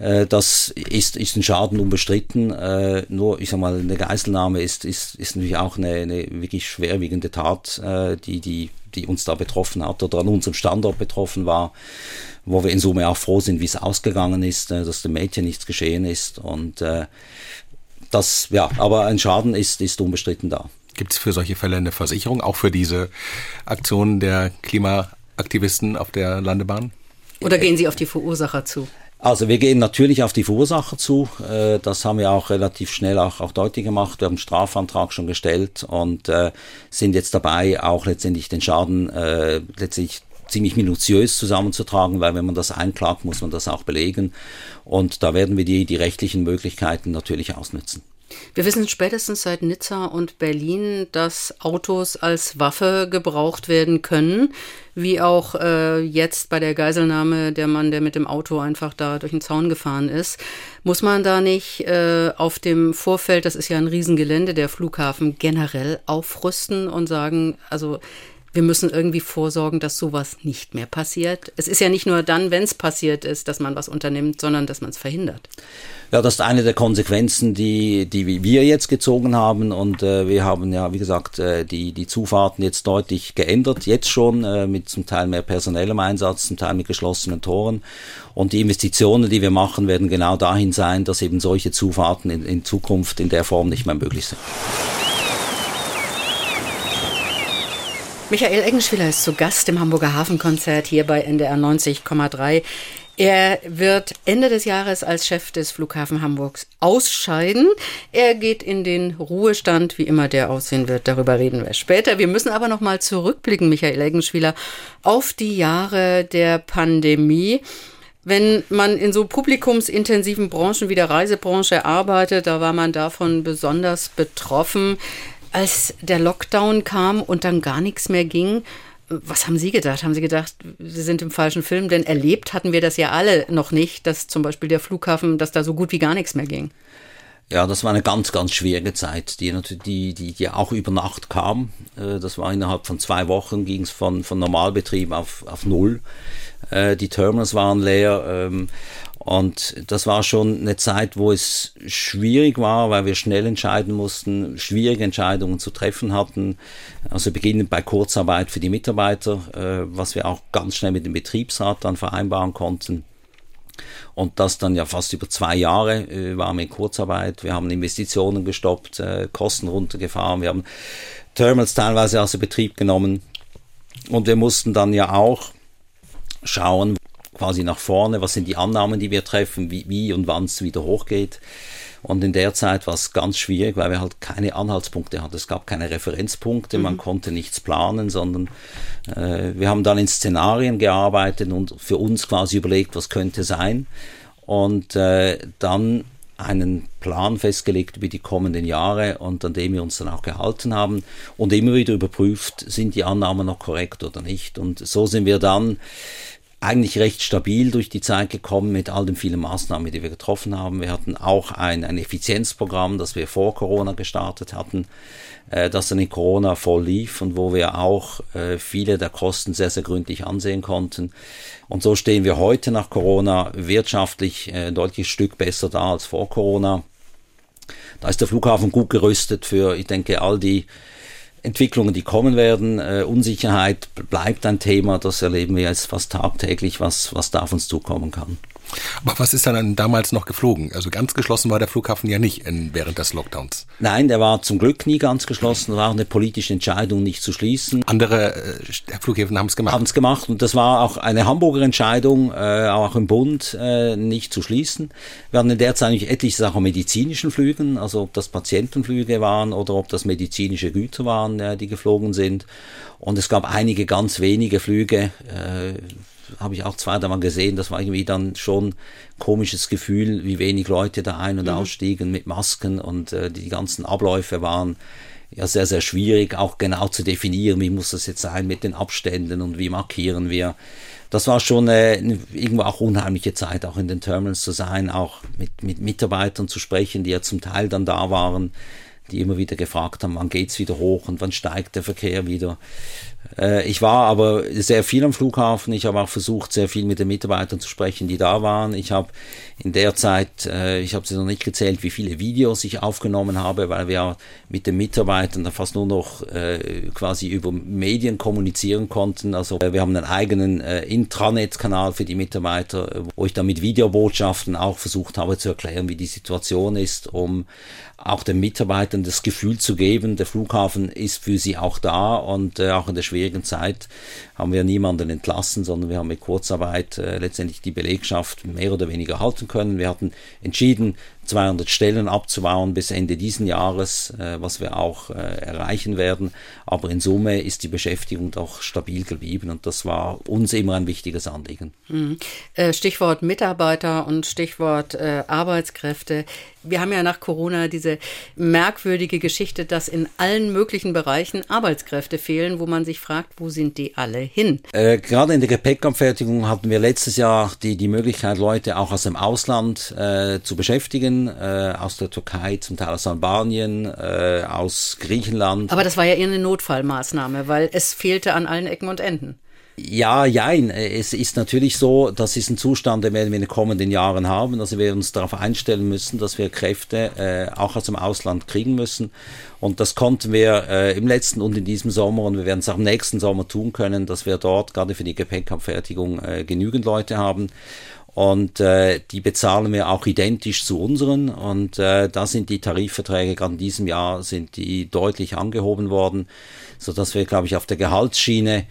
Äh, das ist, ist ein Schaden unbestritten. Äh, nur, ich sag mal, eine Geiselnahme ist, ist, ist natürlich auch eine, eine wirklich schwerwiegende Tat, äh, die, die, die uns da betroffen hat oder an unserem Standort betroffen war, wo wir in Summe auch froh sind, wie es ausgegangen ist, dass dem Mädchen nichts geschehen ist. Und das, ja, aber ein Schaden ist, ist unbestritten da. Gibt es für solche Fälle eine Versicherung, auch für diese Aktionen der Klimaaktivisten auf der Landebahn? Oder gehen Sie auf die Verursacher zu? Also wir gehen natürlich auf die Verursacher zu. Äh, das haben wir auch relativ schnell auch, auch deutlich gemacht. Wir haben einen Strafantrag schon gestellt und äh, sind jetzt dabei, auch letztendlich den Schaden äh, letztendlich ziemlich minutiös zusammenzutragen, weil wenn man das einklagt, muss man das auch belegen. Und da werden wir die, die rechtlichen Möglichkeiten natürlich ausnutzen. Wir wissen spätestens seit Nizza und Berlin, dass Autos als Waffe gebraucht werden können, wie auch äh, jetzt bei der Geiselnahme der Mann, der mit dem Auto einfach da durch den Zaun gefahren ist. Muss man da nicht äh, auf dem Vorfeld, das ist ja ein Riesengelände, der Flughafen generell aufrüsten und sagen, also wir müssen irgendwie vorsorgen, dass sowas nicht mehr passiert. Es ist ja nicht nur dann, wenn es passiert ist, dass man was unternimmt, sondern dass man es verhindert. Ja, das ist eine der Konsequenzen, die, die wir jetzt gezogen haben. Und äh, wir haben ja, wie gesagt, äh, die, die Zufahrten jetzt deutlich geändert, jetzt schon äh, mit zum Teil mehr personellem Einsatz, zum Teil mit geschlossenen Toren. Und die Investitionen, die wir machen, werden genau dahin sein, dass eben solche Zufahrten in, in Zukunft in der Form nicht mehr möglich sind. Michael Eggenschwiller ist zu Gast im Hamburger Hafenkonzert hier bei NDR 90,3. Er wird Ende des Jahres als Chef des Flughafen Hamburgs ausscheiden. Er geht in den Ruhestand, wie immer der aussehen wird. Darüber reden wir später. Wir müssen aber noch mal zurückblicken, Michael Eggenschwiller, auf die Jahre der Pandemie. Wenn man in so publikumsintensiven Branchen wie der Reisebranche arbeitet, da war man davon besonders betroffen als der Lockdown kam und dann gar nichts mehr ging, was haben Sie gedacht? Haben Sie gedacht, Sie sind im falschen Film? Denn erlebt hatten wir das ja alle noch nicht, dass zum Beispiel der Flughafen, dass da so gut wie gar nichts mehr ging. Ja, das war eine ganz, ganz schwierige Zeit, die natürlich, die, die, die auch über Nacht kam. Äh, das war innerhalb von zwei Wochen ging es von, von Normalbetrieb auf, auf Null. Äh, die Terminals waren leer. Und das war schon eine Zeit, wo es schwierig war, weil wir schnell entscheiden mussten, schwierige Entscheidungen zu treffen hatten. Also beginnend bei Kurzarbeit für die Mitarbeiter, äh, was wir auch ganz schnell mit dem Betriebsrat dann vereinbaren konnten. Und das dann ja fast über zwei Jahre äh, waren wir in Kurzarbeit. Wir haben Investitionen gestoppt, äh, Kosten runtergefahren, wir haben Terminals teilweise außer Betrieb genommen. Und wir mussten dann ja auch schauen, quasi nach vorne, was sind die Annahmen, die wir treffen, wie, wie und wann es wieder hochgeht. Und in der Zeit war es ganz schwierig, weil wir halt keine Anhaltspunkte hatten. Es gab keine Referenzpunkte, mhm. man konnte nichts planen, sondern äh, wir haben dann in Szenarien gearbeitet und für uns quasi überlegt, was könnte sein. Und äh, dann einen Plan festgelegt über die kommenden Jahre und an dem wir uns dann auch gehalten haben und immer wieder überprüft, sind die Annahmen noch korrekt oder nicht. Und so sind wir dann eigentlich recht stabil durch die Zeit gekommen mit all den vielen Maßnahmen, die wir getroffen haben. Wir hatten auch ein, ein Effizienzprogramm, das wir vor Corona gestartet hatten, äh, das dann in Corona voll lief und wo wir auch äh, viele der Kosten sehr, sehr gründlich ansehen konnten. Und so stehen wir heute nach Corona wirtschaftlich äh, ein deutliches Stück besser da als vor Corona. Da ist der Flughafen gut gerüstet für, ich denke, all die Entwicklungen, die kommen werden. Äh, Unsicherheit bleibt ein Thema, das erleben wir jetzt fast tagtäglich, was, was da auf uns zukommen kann. Aber was ist dann damals noch geflogen? Also ganz geschlossen war der Flughafen ja nicht während des Lockdowns. Nein, der war zum Glück nie ganz geschlossen. Es war eine politische Entscheidung, nicht zu schließen. Andere äh, Flughäfen haben es gemacht. Haben es gemacht und das war auch eine Hamburger Entscheidung, äh, auch im Bund, äh, nicht zu schließen. Wir hatten in der Zeit eigentlich etliche Sachen medizinischen Flügen, also ob das Patientenflüge waren oder ob das medizinische Güter waren, äh, die geflogen sind. Und es gab einige ganz wenige Flüge, äh, habe ich auch zwei Mal gesehen, das war irgendwie dann schon komisches Gefühl, wie wenig Leute da ein- und mhm. ausstiegen mit Masken und äh, die ganzen Abläufe waren ja sehr, sehr schwierig, auch genau zu definieren, wie muss das jetzt sein mit den Abständen und wie markieren wir. Das war schon äh, irgendwo auch unheimliche Zeit, auch in den Terminals zu sein, auch mit, mit Mitarbeitern zu sprechen, die ja zum Teil dann da waren, die immer wieder gefragt haben, wann geht's wieder hoch und wann steigt der Verkehr wieder. Äh, ich war aber sehr viel am Flughafen. Ich habe auch versucht, sehr viel mit den Mitarbeitern zu sprechen, die da waren. Ich habe in der Zeit, äh, ich habe sie noch nicht gezählt, wie viele Videos ich aufgenommen habe, weil wir mit den Mitarbeitern fast nur noch äh, quasi über Medien kommunizieren konnten. Also wir haben einen eigenen Intranet-Kanal für die Mitarbeiter, wo ich dann mit Videobotschaften auch versucht habe zu erklären, wie die Situation ist, um auch den Mitarbeitern das Gefühl zu geben, der Flughafen ist für sie auch da und auch in der schwierigen Zeit haben wir niemanden entlassen, sondern wir haben mit Kurzarbeit äh, letztendlich die Belegschaft mehr oder weniger halten können. Wir hatten entschieden, 200 Stellen abzubauen bis Ende diesen Jahres, äh, was wir auch äh, erreichen werden. Aber in Summe ist die Beschäftigung doch stabil geblieben und das war uns immer ein wichtiges Anliegen. Mhm. Äh, Stichwort Mitarbeiter und Stichwort äh, Arbeitskräfte. Wir haben ja nach Corona diese merkwürdige Geschichte, dass in allen möglichen Bereichen Arbeitskräfte fehlen, wo man sich fragt, wo sind die alle hin? Äh, gerade in der Gepäckabfertigung hatten wir letztes Jahr die, die Möglichkeit, Leute auch aus dem Ausland äh, zu beschäftigen, äh, aus der Türkei, zum Teil aus Albanien, äh, aus Griechenland. Aber das war ja eher eine Notfallmaßnahme, weil es fehlte an allen Ecken und Enden. Ja, jein. Es ist natürlich so, das ist ein Zustand, den werden wir in den kommenden Jahren haben. Also wir uns darauf einstellen müssen, dass wir Kräfte äh, auch aus dem Ausland kriegen müssen. Und das konnten wir äh, im letzten und in diesem Sommer und wir werden es auch im nächsten Sommer tun können, dass wir dort gerade für die Gepäckabfertigung äh, genügend Leute haben. Und äh, die bezahlen wir auch identisch zu unseren. Und äh, da sind die Tarifverträge gerade in diesem Jahr sind die deutlich angehoben worden, so dass wir, glaube ich, auf der Gehaltsschiene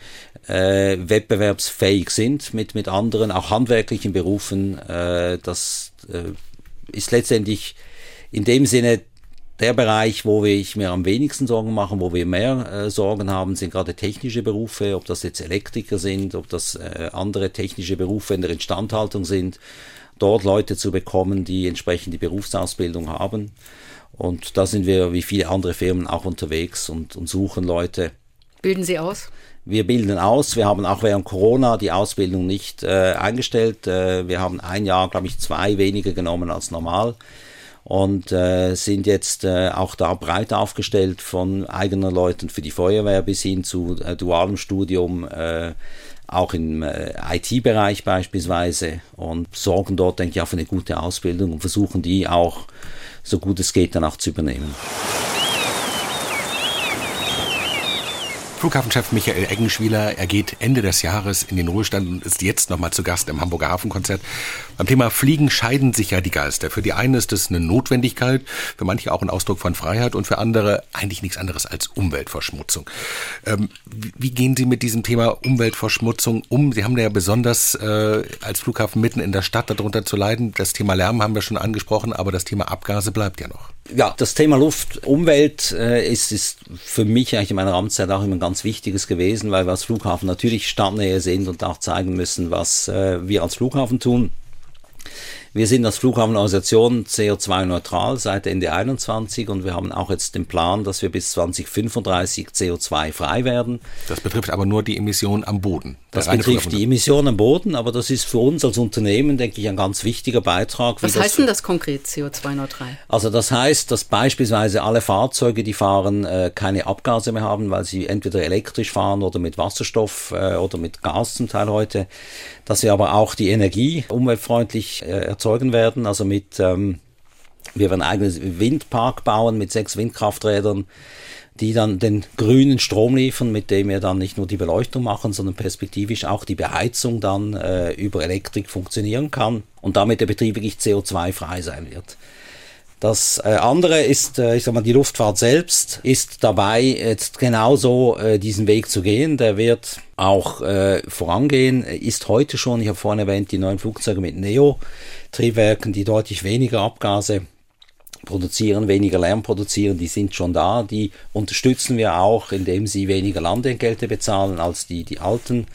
äh, wettbewerbsfähig sind mit, mit anderen, auch handwerklichen Berufen. Äh, das äh, ist letztendlich in dem Sinne der Bereich, wo wir ich mir am wenigsten Sorgen machen, wo wir mehr äh, Sorgen haben, sind gerade technische Berufe, ob das jetzt Elektriker sind, ob das äh, andere technische Berufe in der Instandhaltung sind, dort Leute zu bekommen, die entsprechend die Berufsausbildung haben. Und da sind wir wie viele andere Firmen auch unterwegs und, und suchen Leute. Bilden Sie aus? Wir bilden aus. Wir haben auch während Corona die Ausbildung nicht äh, eingestellt. Äh, wir haben ein Jahr, glaube ich, zwei weniger genommen als normal. und äh, sind jetzt äh, auch da breit aufgestellt von eigenen Leuten für die Feuerwehr bis hin zu äh, dualem Studium, äh, auch im äh, IT-Bereich beispielsweise und sorgen dort, denke ich, auch für eine gute Ausbildung und versuchen die auch so gut es geht danach zu übernehmen. Flughafenchef Michael Eggenschwieler, er geht Ende des Jahres in den Ruhestand und ist jetzt nochmal zu Gast im Hamburger Hafenkonzert. Beim Thema Fliegen scheiden sich ja die Geister. Für die einen ist es eine Notwendigkeit, für manche auch ein Ausdruck von Freiheit und für andere eigentlich nichts anderes als Umweltverschmutzung. Ähm, wie gehen Sie mit diesem Thema Umweltverschmutzung um? Sie haben ja besonders äh, als Flughafen mitten in der Stadt darunter zu leiden. Das Thema Lärm haben wir schon angesprochen, aber das Thema Abgase bleibt ja noch. Ja, das Thema Luft, Umwelt äh, ist, ist für mich eigentlich in meiner Amtszeit auch immer ein ganz wichtiges gewesen, weil wir als Flughafen natürlich Stadtnähe sind und auch zeigen müssen, was äh, wir als Flughafen tun. Wir sind als Flughafenorganisation CO2-neutral seit Ende 21 und wir haben auch jetzt den Plan, dass wir bis 2035 CO2-frei werden. Das betrifft aber nur die Emission am Boden. Das betrifft die Emission am Boden, aber das ist für uns als Unternehmen, denke ich, ein ganz wichtiger Beitrag. Was heißt denn das konkret, CO2-neutral? Also das heißt, dass beispielsweise alle Fahrzeuge, die fahren, äh, keine Abgase mehr haben, weil sie entweder elektrisch fahren oder mit Wasserstoff äh, oder mit Gas zum Teil heute. Dass wir aber auch die Energie umweltfreundlich äh, erzeugen werden, also mit, ähm, wir werden einen eigenen Windpark bauen mit sechs Windkrafträdern, die dann den grünen Strom liefern, mit dem wir dann nicht nur die Beleuchtung machen, sondern perspektivisch auch die Beheizung dann äh, über Elektrik funktionieren kann und damit der Betrieb wirklich CO2-frei sein wird. Das äh, andere ist, äh, ich sag mal, die Luftfahrt selbst ist dabei, jetzt genauso äh, diesen Weg zu gehen. Der wird auch vorangehen, ist heute schon, ich habe vorhin erwähnt, die neuen Flugzeuge mit Neo-Triebwerken, die deutlich weniger Abgase produzieren, weniger Lärm produzieren, die sind schon da. Die unterstützen wir auch, indem sie weniger Landentgelte bezahlen als die, die alten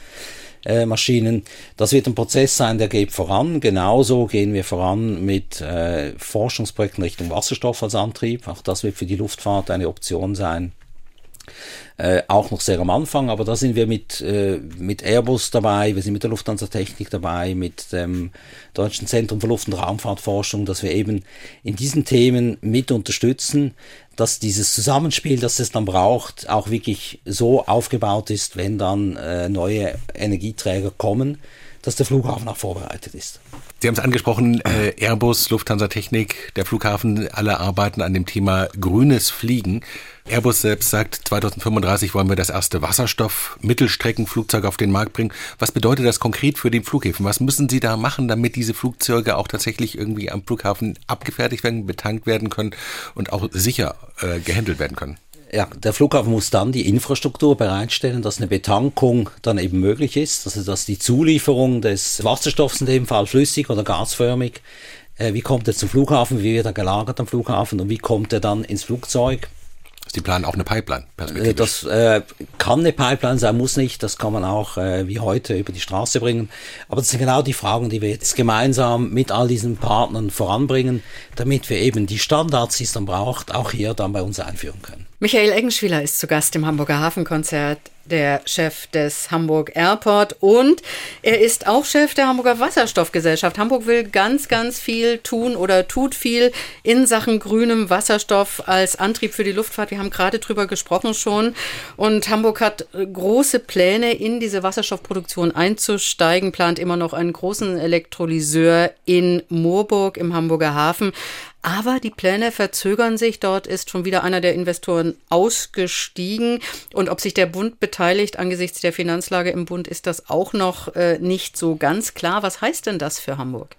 äh, Maschinen. Das wird ein Prozess sein, der geht voran. Genauso gehen wir voran mit äh, Forschungsprojekten Richtung Wasserstoff als Antrieb. Auch das wird für die Luftfahrt eine Option sein. Äh, auch noch sehr am Anfang, aber da sind wir mit, äh, mit Airbus dabei, wir sind mit der Lufthansa Technik dabei, mit dem Deutschen Zentrum für Luft- und Raumfahrtforschung, dass wir eben in diesen Themen mit unterstützen, dass dieses Zusammenspiel, das es dann braucht, auch wirklich so aufgebaut ist, wenn dann äh, neue Energieträger kommen, dass der Flughafen auch vorbereitet ist. Sie haben es angesprochen, äh, Airbus, Lufthansa Technik, der Flughafen, alle arbeiten an dem Thema grünes Fliegen. Airbus selbst sagt, 2035 wollen wir das erste Wasserstoff-Mittelstreckenflugzeug auf den Markt bringen. Was bedeutet das konkret für den Flughäfen? Was müssen Sie da machen, damit diese Flugzeuge auch tatsächlich irgendwie am Flughafen abgefertigt werden, betankt werden können und auch sicher äh, gehandelt werden können? Ja, der Flughafen muss dann die Infrastruktur bereitstellen, dass eine Betankung dann eben möglich ist, also dass die Zulieferung des Wasserstoffs in dem Fall flüssig oder gasförmig, äh, wie kommt er zum Flughafen, wie wird er gelagert am Flughafen und wie kommt er dann ins Flugzeug Sie planen auch eine Pipeline. Äh, das äh, kann eine Pipeline sein, muss nicht. Das kann man auch äh, wie heute über die Straße bringen. Aber das sind genau die Fragen, die wir jetzt gemeinsam mit all diesen Partnern voranbringen, damit wir eben die Standards, die es dann braucht, auch hier dann bei uns einführen können. Michael Eggenschwieler ist zu Gast im Hamburger Hafenkonzert der Chef des Hamburg Airport und er ist auch Chef der Hamburger Wasserstoffgesellschaft. Hamburg will ganz, ganz viel tun oder tut viel in Sachen grünem Wasserstoff als Antrieb für die Luftfahrt. Wir haben gerade drüber gesprochen schon und Hamburg hat große Pläne, in diese Wasserstoffproduktion einzusteigen, plant immer noch einen großen Elektrolyseur in Moorburg im Hamburger Hafen. Aber die Pläne verzögern sich. Dort ist schon wieder einer der Investoren ausgestiegen. Und ob sich der Bund beteiligt angesichts der Finanzlage im Bund, ist das auch noch äh, nicht so ganz klar. Was heißt denn das für Hamburg?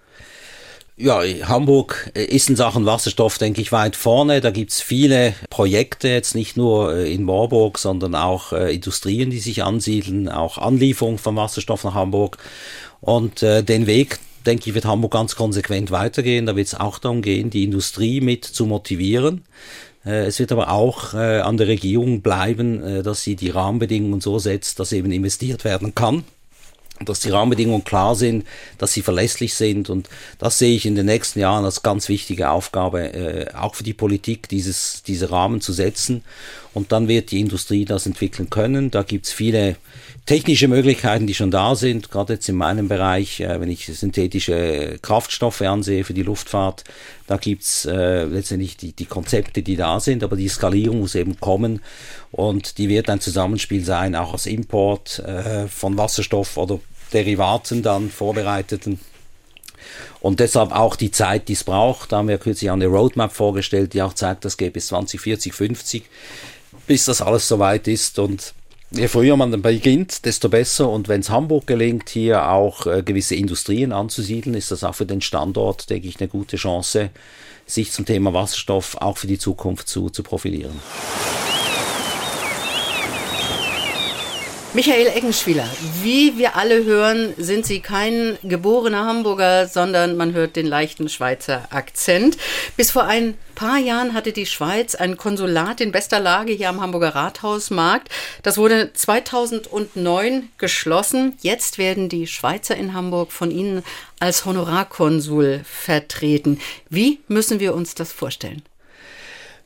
Ja, Hamburg ist in Sachen Wasserstoff, denke ich, weit vorne. Da gibt's viele Projekte, jetzt nicht nur äh, in Marburg, sondern auch äh, Industrien, die sich ansiedeln, auch Anlieferung von Wasserstoff nach Hamburg. Und äh, den Weg, denke ich, wird Hamburg ganz konsequent weitergehen. Da wird es auch darum gehen, die Industrie mit zu motivieren. Äh, es wird aber auch äh, an der Regierung bleiben, äh, dass sie die Rahmenbedingungen so setzt, dass eben investiert werden kann. dass die Rahmenbedingungen klar sind, dass sie verlässlich sind und das sehe ich in den nächsten Jahren als ganz wichtige Aufgabe, auch für die Politik, dieses, diese Rahmen zu setzen und dann wird die Industrie das entwickeln können. Da gibt's viele technische Möglichkeiten, die schon da sind, gerade jetzt in meinem Bereich, äh, wenn ich synthetische Kraftstoffe ansehe für die Luftfahrt, da gibt's äh, letztendlich die, die Konzepte, die da sind, aber die Skalierung muss eben kommen und die wird ein Zusammenspiel sein, auch als Import äh, von Wasserstoff oder Derivaten dann vorbereiteten. Und deshalb auch die Zeit, die es braucht. Da haben wir kürzlich eine Roadmap vorgestellt, die auch zeigt, das geht bis 2040, 50, bis das alles soweit ist. Und Je früher man beginnt, desto besser. Und wenn es Hamburg gelingt, hier auch äh, gewisse Industrien anzusiedeln, ist das auch für den Standort, denke ich, eine gute Chance, sich zum Thema Wasserstoff auch für die Zukunft zu, zu profilieren. Michael Eggenschwieler, wie wir alle hören, sind Sie kein geborener Hamburger, sondern man hört den leichten Schweizer Akzent. Bis vor ein paar Jahren hatte die Schweiz ein Konsulat in bester Lage hier am Hamburger Rathausmarkt. Das wurde 2009 geschlossen. Jetzt werden die Schweizer in Hamburg von Ihnen als Honorarkonsul vertreten. Wie müssen wir uns das vorstellen?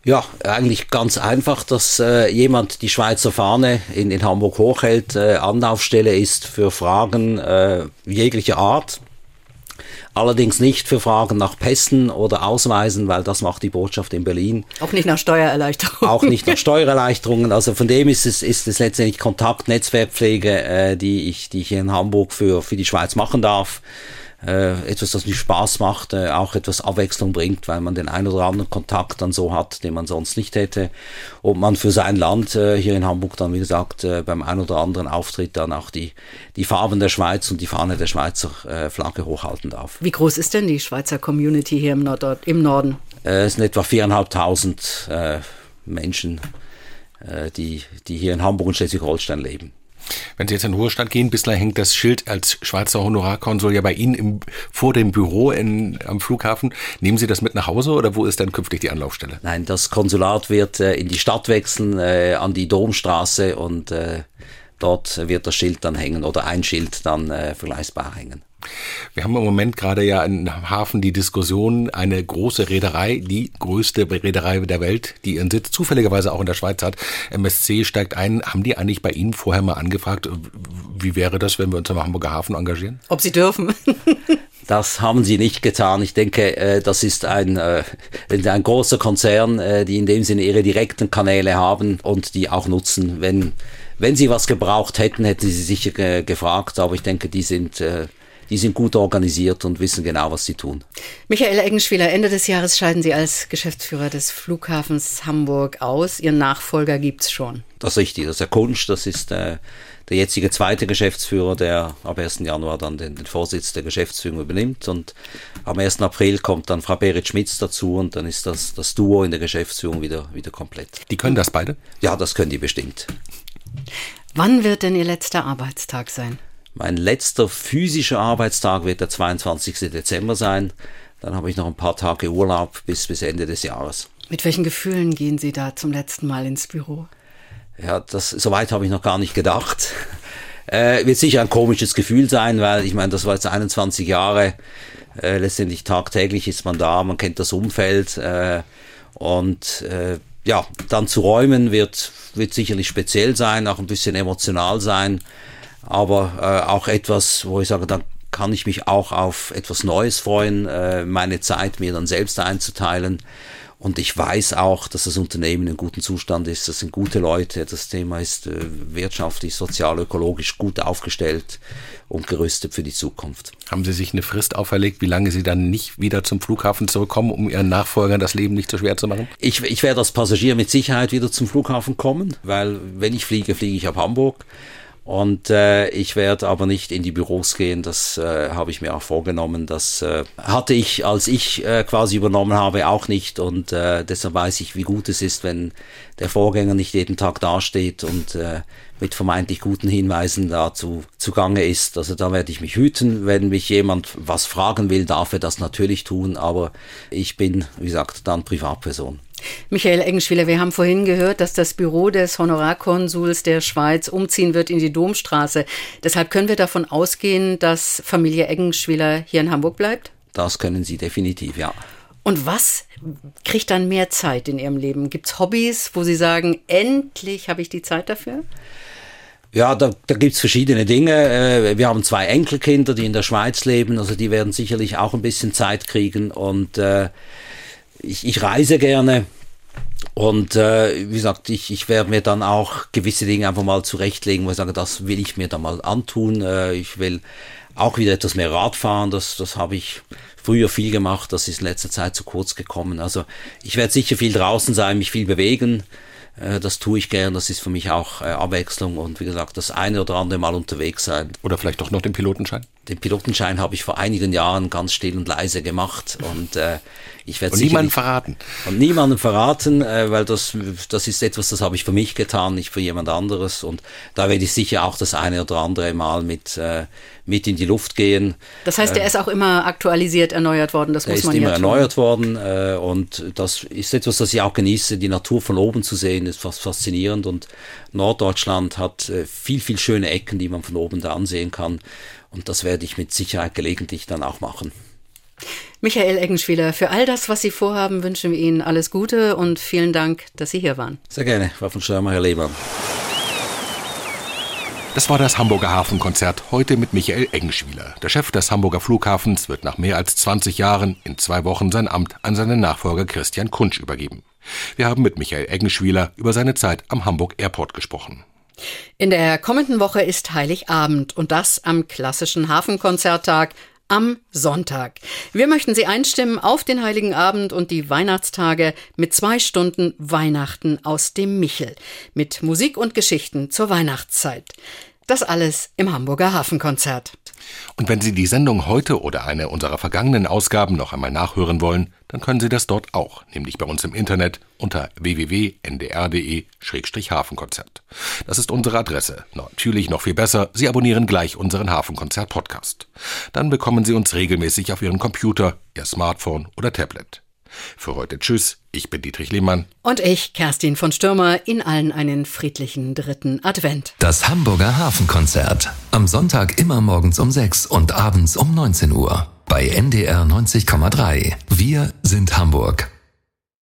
Ja, eigentlich ganz einfach, dass äh, jemand die Schweizer Fahne in, in Hamburg hochhält, äh, Anlaufstelle ist für Fragen äh, jeglicher Art. Allerdings nicht für Fragen nach Pässen oder Ausweisen, weil das macht die Botschaft in Berlin. Auch nicht nach Steuererleichterungen. Auch nicht nach Steuererleichterungen. Also von dem ist es, ist es letztendlich Kontakt, Netzwerkpflege, äh, die, ich, die ich hier in Hamburg für, für die Schweiz machen darf äh, etwas, das mir Spaß macht, äh, auch etwas Abwechslung bringt, weil man den ein oder anderen Kontakt dann so hat, den man sonst nicht hätte. Und man für sein Land äh, hier in Hamburg dann, wie gesagt, äh, beim ein oder anderen Auftritt dann auch die, die Farben der Schweiz und die Fahne der Schweizer äh, Flagge hochhalten darf. Wie groß ist denn die Schweizer Community hier im, Nord im Norden? Äh, es sind etwa viereinhalbtausend äh, Menschen, äh, die, die hier in Hamburg und Schleswig-Holstein leben. Wenn Sie jetzt in den Ruhestand gehen, bislang hängt das Schild als Schweizer Honorarkonsul ja bei Ihnen im, vor dem Büro in, am Flughafen. Nehmen Sie das mit nach Hause oder wo ist dann künftig die Anlaufstelle? Nein, das Konsulat wird äh, in die Stadt wechseln, äh, an die Domstraße und äh, dort wird das Schild dann hängen oder ein Schild dann äh, vergleichbar hängen. Wir haben im Moment gerade ja im Hafen die Diskussion, eine große Reederei, die größte Reederei der Welt, die ihren Sitz zufälligerweise auch in der Schweiz hat, MSC steigt ein. Haben die eigentlich bei Ihnen vorher mal angefragt, wie wäre das, wenn wir uns am Hamburger Hafen engagieren? Ob Sie dürfen? *laughs* Das haben sie nicht getan. Ich denke, äh, das ist ein, äh, ein großer Konzern, äh, die in dem Sinne ihre direkten Kanäle haben und die auch nutzen. Wenn, wenn sie was gebraucht hätten, hätten sie sicher gefragt, aber ich denke, die sind die sind gut organisiert und wissen genau, was sie tun. Michael Eggenspieler, Ende des Jahres scheiden Sie als Geschäftsführer des Flughafens Hamburg aus. Ihren Nachfolger gibt es schon. Das ist richtig. Das ist der Kunsch. Das ist äh, der jetzige zweite Geschäftsführer, der ab 1. Januar dann den, den Vorsitz der Geschäftsführung übernimmt. Und am 1. April kommt dann Frau Berit Schmitz dazu und dann ist das, das Duo in der Geschäftsführung wieder, wieder komplett. Die können das beide? Ja, das können die bestimmt. Wann wird denn Ihr letzter Arbeitstag sein? Mein letzter physischer Arbeitstag wird der 22. Dezember sein. Dann habe ich noch ein paar Tage Urlaub bis, bis Ende des Jahres. Mit welchen Gefühlen gehen Sie da zum letzten Mal ins Büro? Ja, das, soweit habe ich noch gar nicht gedacht. *laughs* Äh, wird sicher ein komisches Gefühl sein, weil ich meine, das war jetzt 21 Jahre. Äh, letztendlich tagtäglich ist man da, man kennt das Umfeld. Äh, und äh, ja, dann zu räumen wird, wird sicherlich speziell sein, auch ein bisschen emotional sein aber äh, auch etwas, wo ich sage, da kann ich mich auch auf etwas Neues freuen, äh, meine Zeit mir dann selbst einzuteilen. Und ich weiß auch, dass das Unternehmen in gutem Zustand ist. Das sind gute Leute. Das Thema ist äh, wirtschaftlich, sozial, ökologisch gut aufgestellt und gerüstet für die Zukunft. Haben Sie sich eine Frist auferlegt, wie lange Sie dann nicht wieder zum Flughafen zurückkommen, um Ihren Nachfolgern das Leben nicht so schwer zu machen? Ich, ich werde als Passagier mit Sicherheit wieder zum Flughafen kommen, weil wenn ich fliege, fliege ich ab Hamburg. Und äh, ich werde aber nicht in die Büros gehen, das äh, habe ich mir auch vorgenommen. Das äh, hatte ich, als ich äh, quasi übernommen habe, auch nicht. Und äh, deshalb weiß ich, wie gut es ist, wenn der Vorgänger nicht jeden Tag dasteht und äh, mit vermeintlich guten Hinweisen dazu zugange ist. Also da werde ich mich hüten. Wenn mich jemand was fragen will, darf er das natürlich tun. Aber ich bin, wie gesagt, dann Privatperson. Michael Eggenschwieler, wir haben vorhin gehört, dass das Büro des Honorarkonsuls der Schweiz umziehen wird in die Domstraße. Deshalb können wir davon ausgehen, dass Familie Eggenschwieler hier in Hamburg bleibt? Das können Sie definitiv, ja. Und was kriegt dann mehr Zeit in Ihrem Leben? Gibt es Hobbys, wo Sie sagen, endlich habe ich die Zeit dafür? Ja, da, da gibt es verschiedene Dinge. Äh, wir haben zwei Enkelkinder, die in der Schweiz leben, also die werden sicherlich auch ein bisschen Zeit kriegen. Und äh, ich, ich reise gerne. Und äh, wie gesagt, ich, ich werde mir dann auch gewisse Dinge einfach mal zurechtlegen, wo ich sage, das will ich mir dann mal antun. Äh, ich will auch wieder etwas mehr Rad fahren, das, das habe ich früher viel gemacht, das ist in letzter Zeit zu kurz gekommen. Also ich werde sicher viel draußen sein, mich viel bewegen. Äh, das tue ich gern, das ist für mich auch äh, Abwechslung und wie gesagt, das eine oder andere Mal unterwegs sein. Oder vielleicht doch noch den Pilotenschein? Den Pilotenschein habe ich vor einigen Jahren ganz still und leise gemacht und äh, ich werde und niemanden verraten. Und niemanden verraten, äh, weil das, das ist etwas, das habe ich für mich getan, nicht für jemand anderes und da werde ich sicher auch das eine oder andere Mal mit, äh, mit in die Luft gehen. Das heißt, der äh, ist auch immer aktualisiert, erneuert worden, das muss man ja ist immer erneuert worden äh, und das ist etwas, das ich auch genieße, die Natur von oben zu sehen, ist fast faszinierend und Norddeutschland hat äh, viel, viel schöne Ecken, die man von oben da ansehen kann und das werde ich mit Sicherheit gelegentlich dann auch machen. Michael Eggenschwieler, für all das, was Sie vorhaben, wünschen wir Ihnen alles Gute und vielen Dank, dass Sie hier waren. Sehr gerne, Frau von Störmer, Herr Lehmann. Das war das Hamburger Hafenkonzert heute mit Michael Eggenschwieler. Der Chef des Hamburger Flughafens wird nach mehr als 20 Jahren in zwei Wochen sein Amt an seinen Nachfolger Christian Kunsch übergeben. Wir haben mit Michael Eggenschwieler über seine Zeit am Hamburg Airport gesprochen. In der kommenden Woche ist Heiligabend und das am klassischen Hafenkonzerttag am Sonntag. Wir möchten Sie einstimmen auf den Heiligen Abend und die Weihnachtstage mit zwei Stunden Weihnachten aus dem Michel. Mit Musik und Geschichten zur Weihnachtszeit. Das alles im Hamburger Hafenkonzert. Und wenn Sie die Sendung heute oder eine unserer vergangenen Ausgaben noch einmal nachhören wollen, dann können Sie das dort auch, nämlich bei uns im Internet unter www.ndr.de-hafenkonzert. Das ist unsere Adresse. Natürlich noch viel besser, Sie abonnieren gleich unseren Hafenkonzert-Podcast. Dann bekommen Sie uns regelmäßig auf Ihren Computer, Ihr Smartphone oder Tablet. Für heute Tschüss, ich bin Dietrich Lehmann. Und ich, Kerstin von Stürmer, in allen einen friedlichen dritten Advent. Das Hamburger Hafenkonzert. Am Sonntag immer morgens um 6 und abends um 19 Uhr. Bei NDR 90,3. Wir sind Hamburg.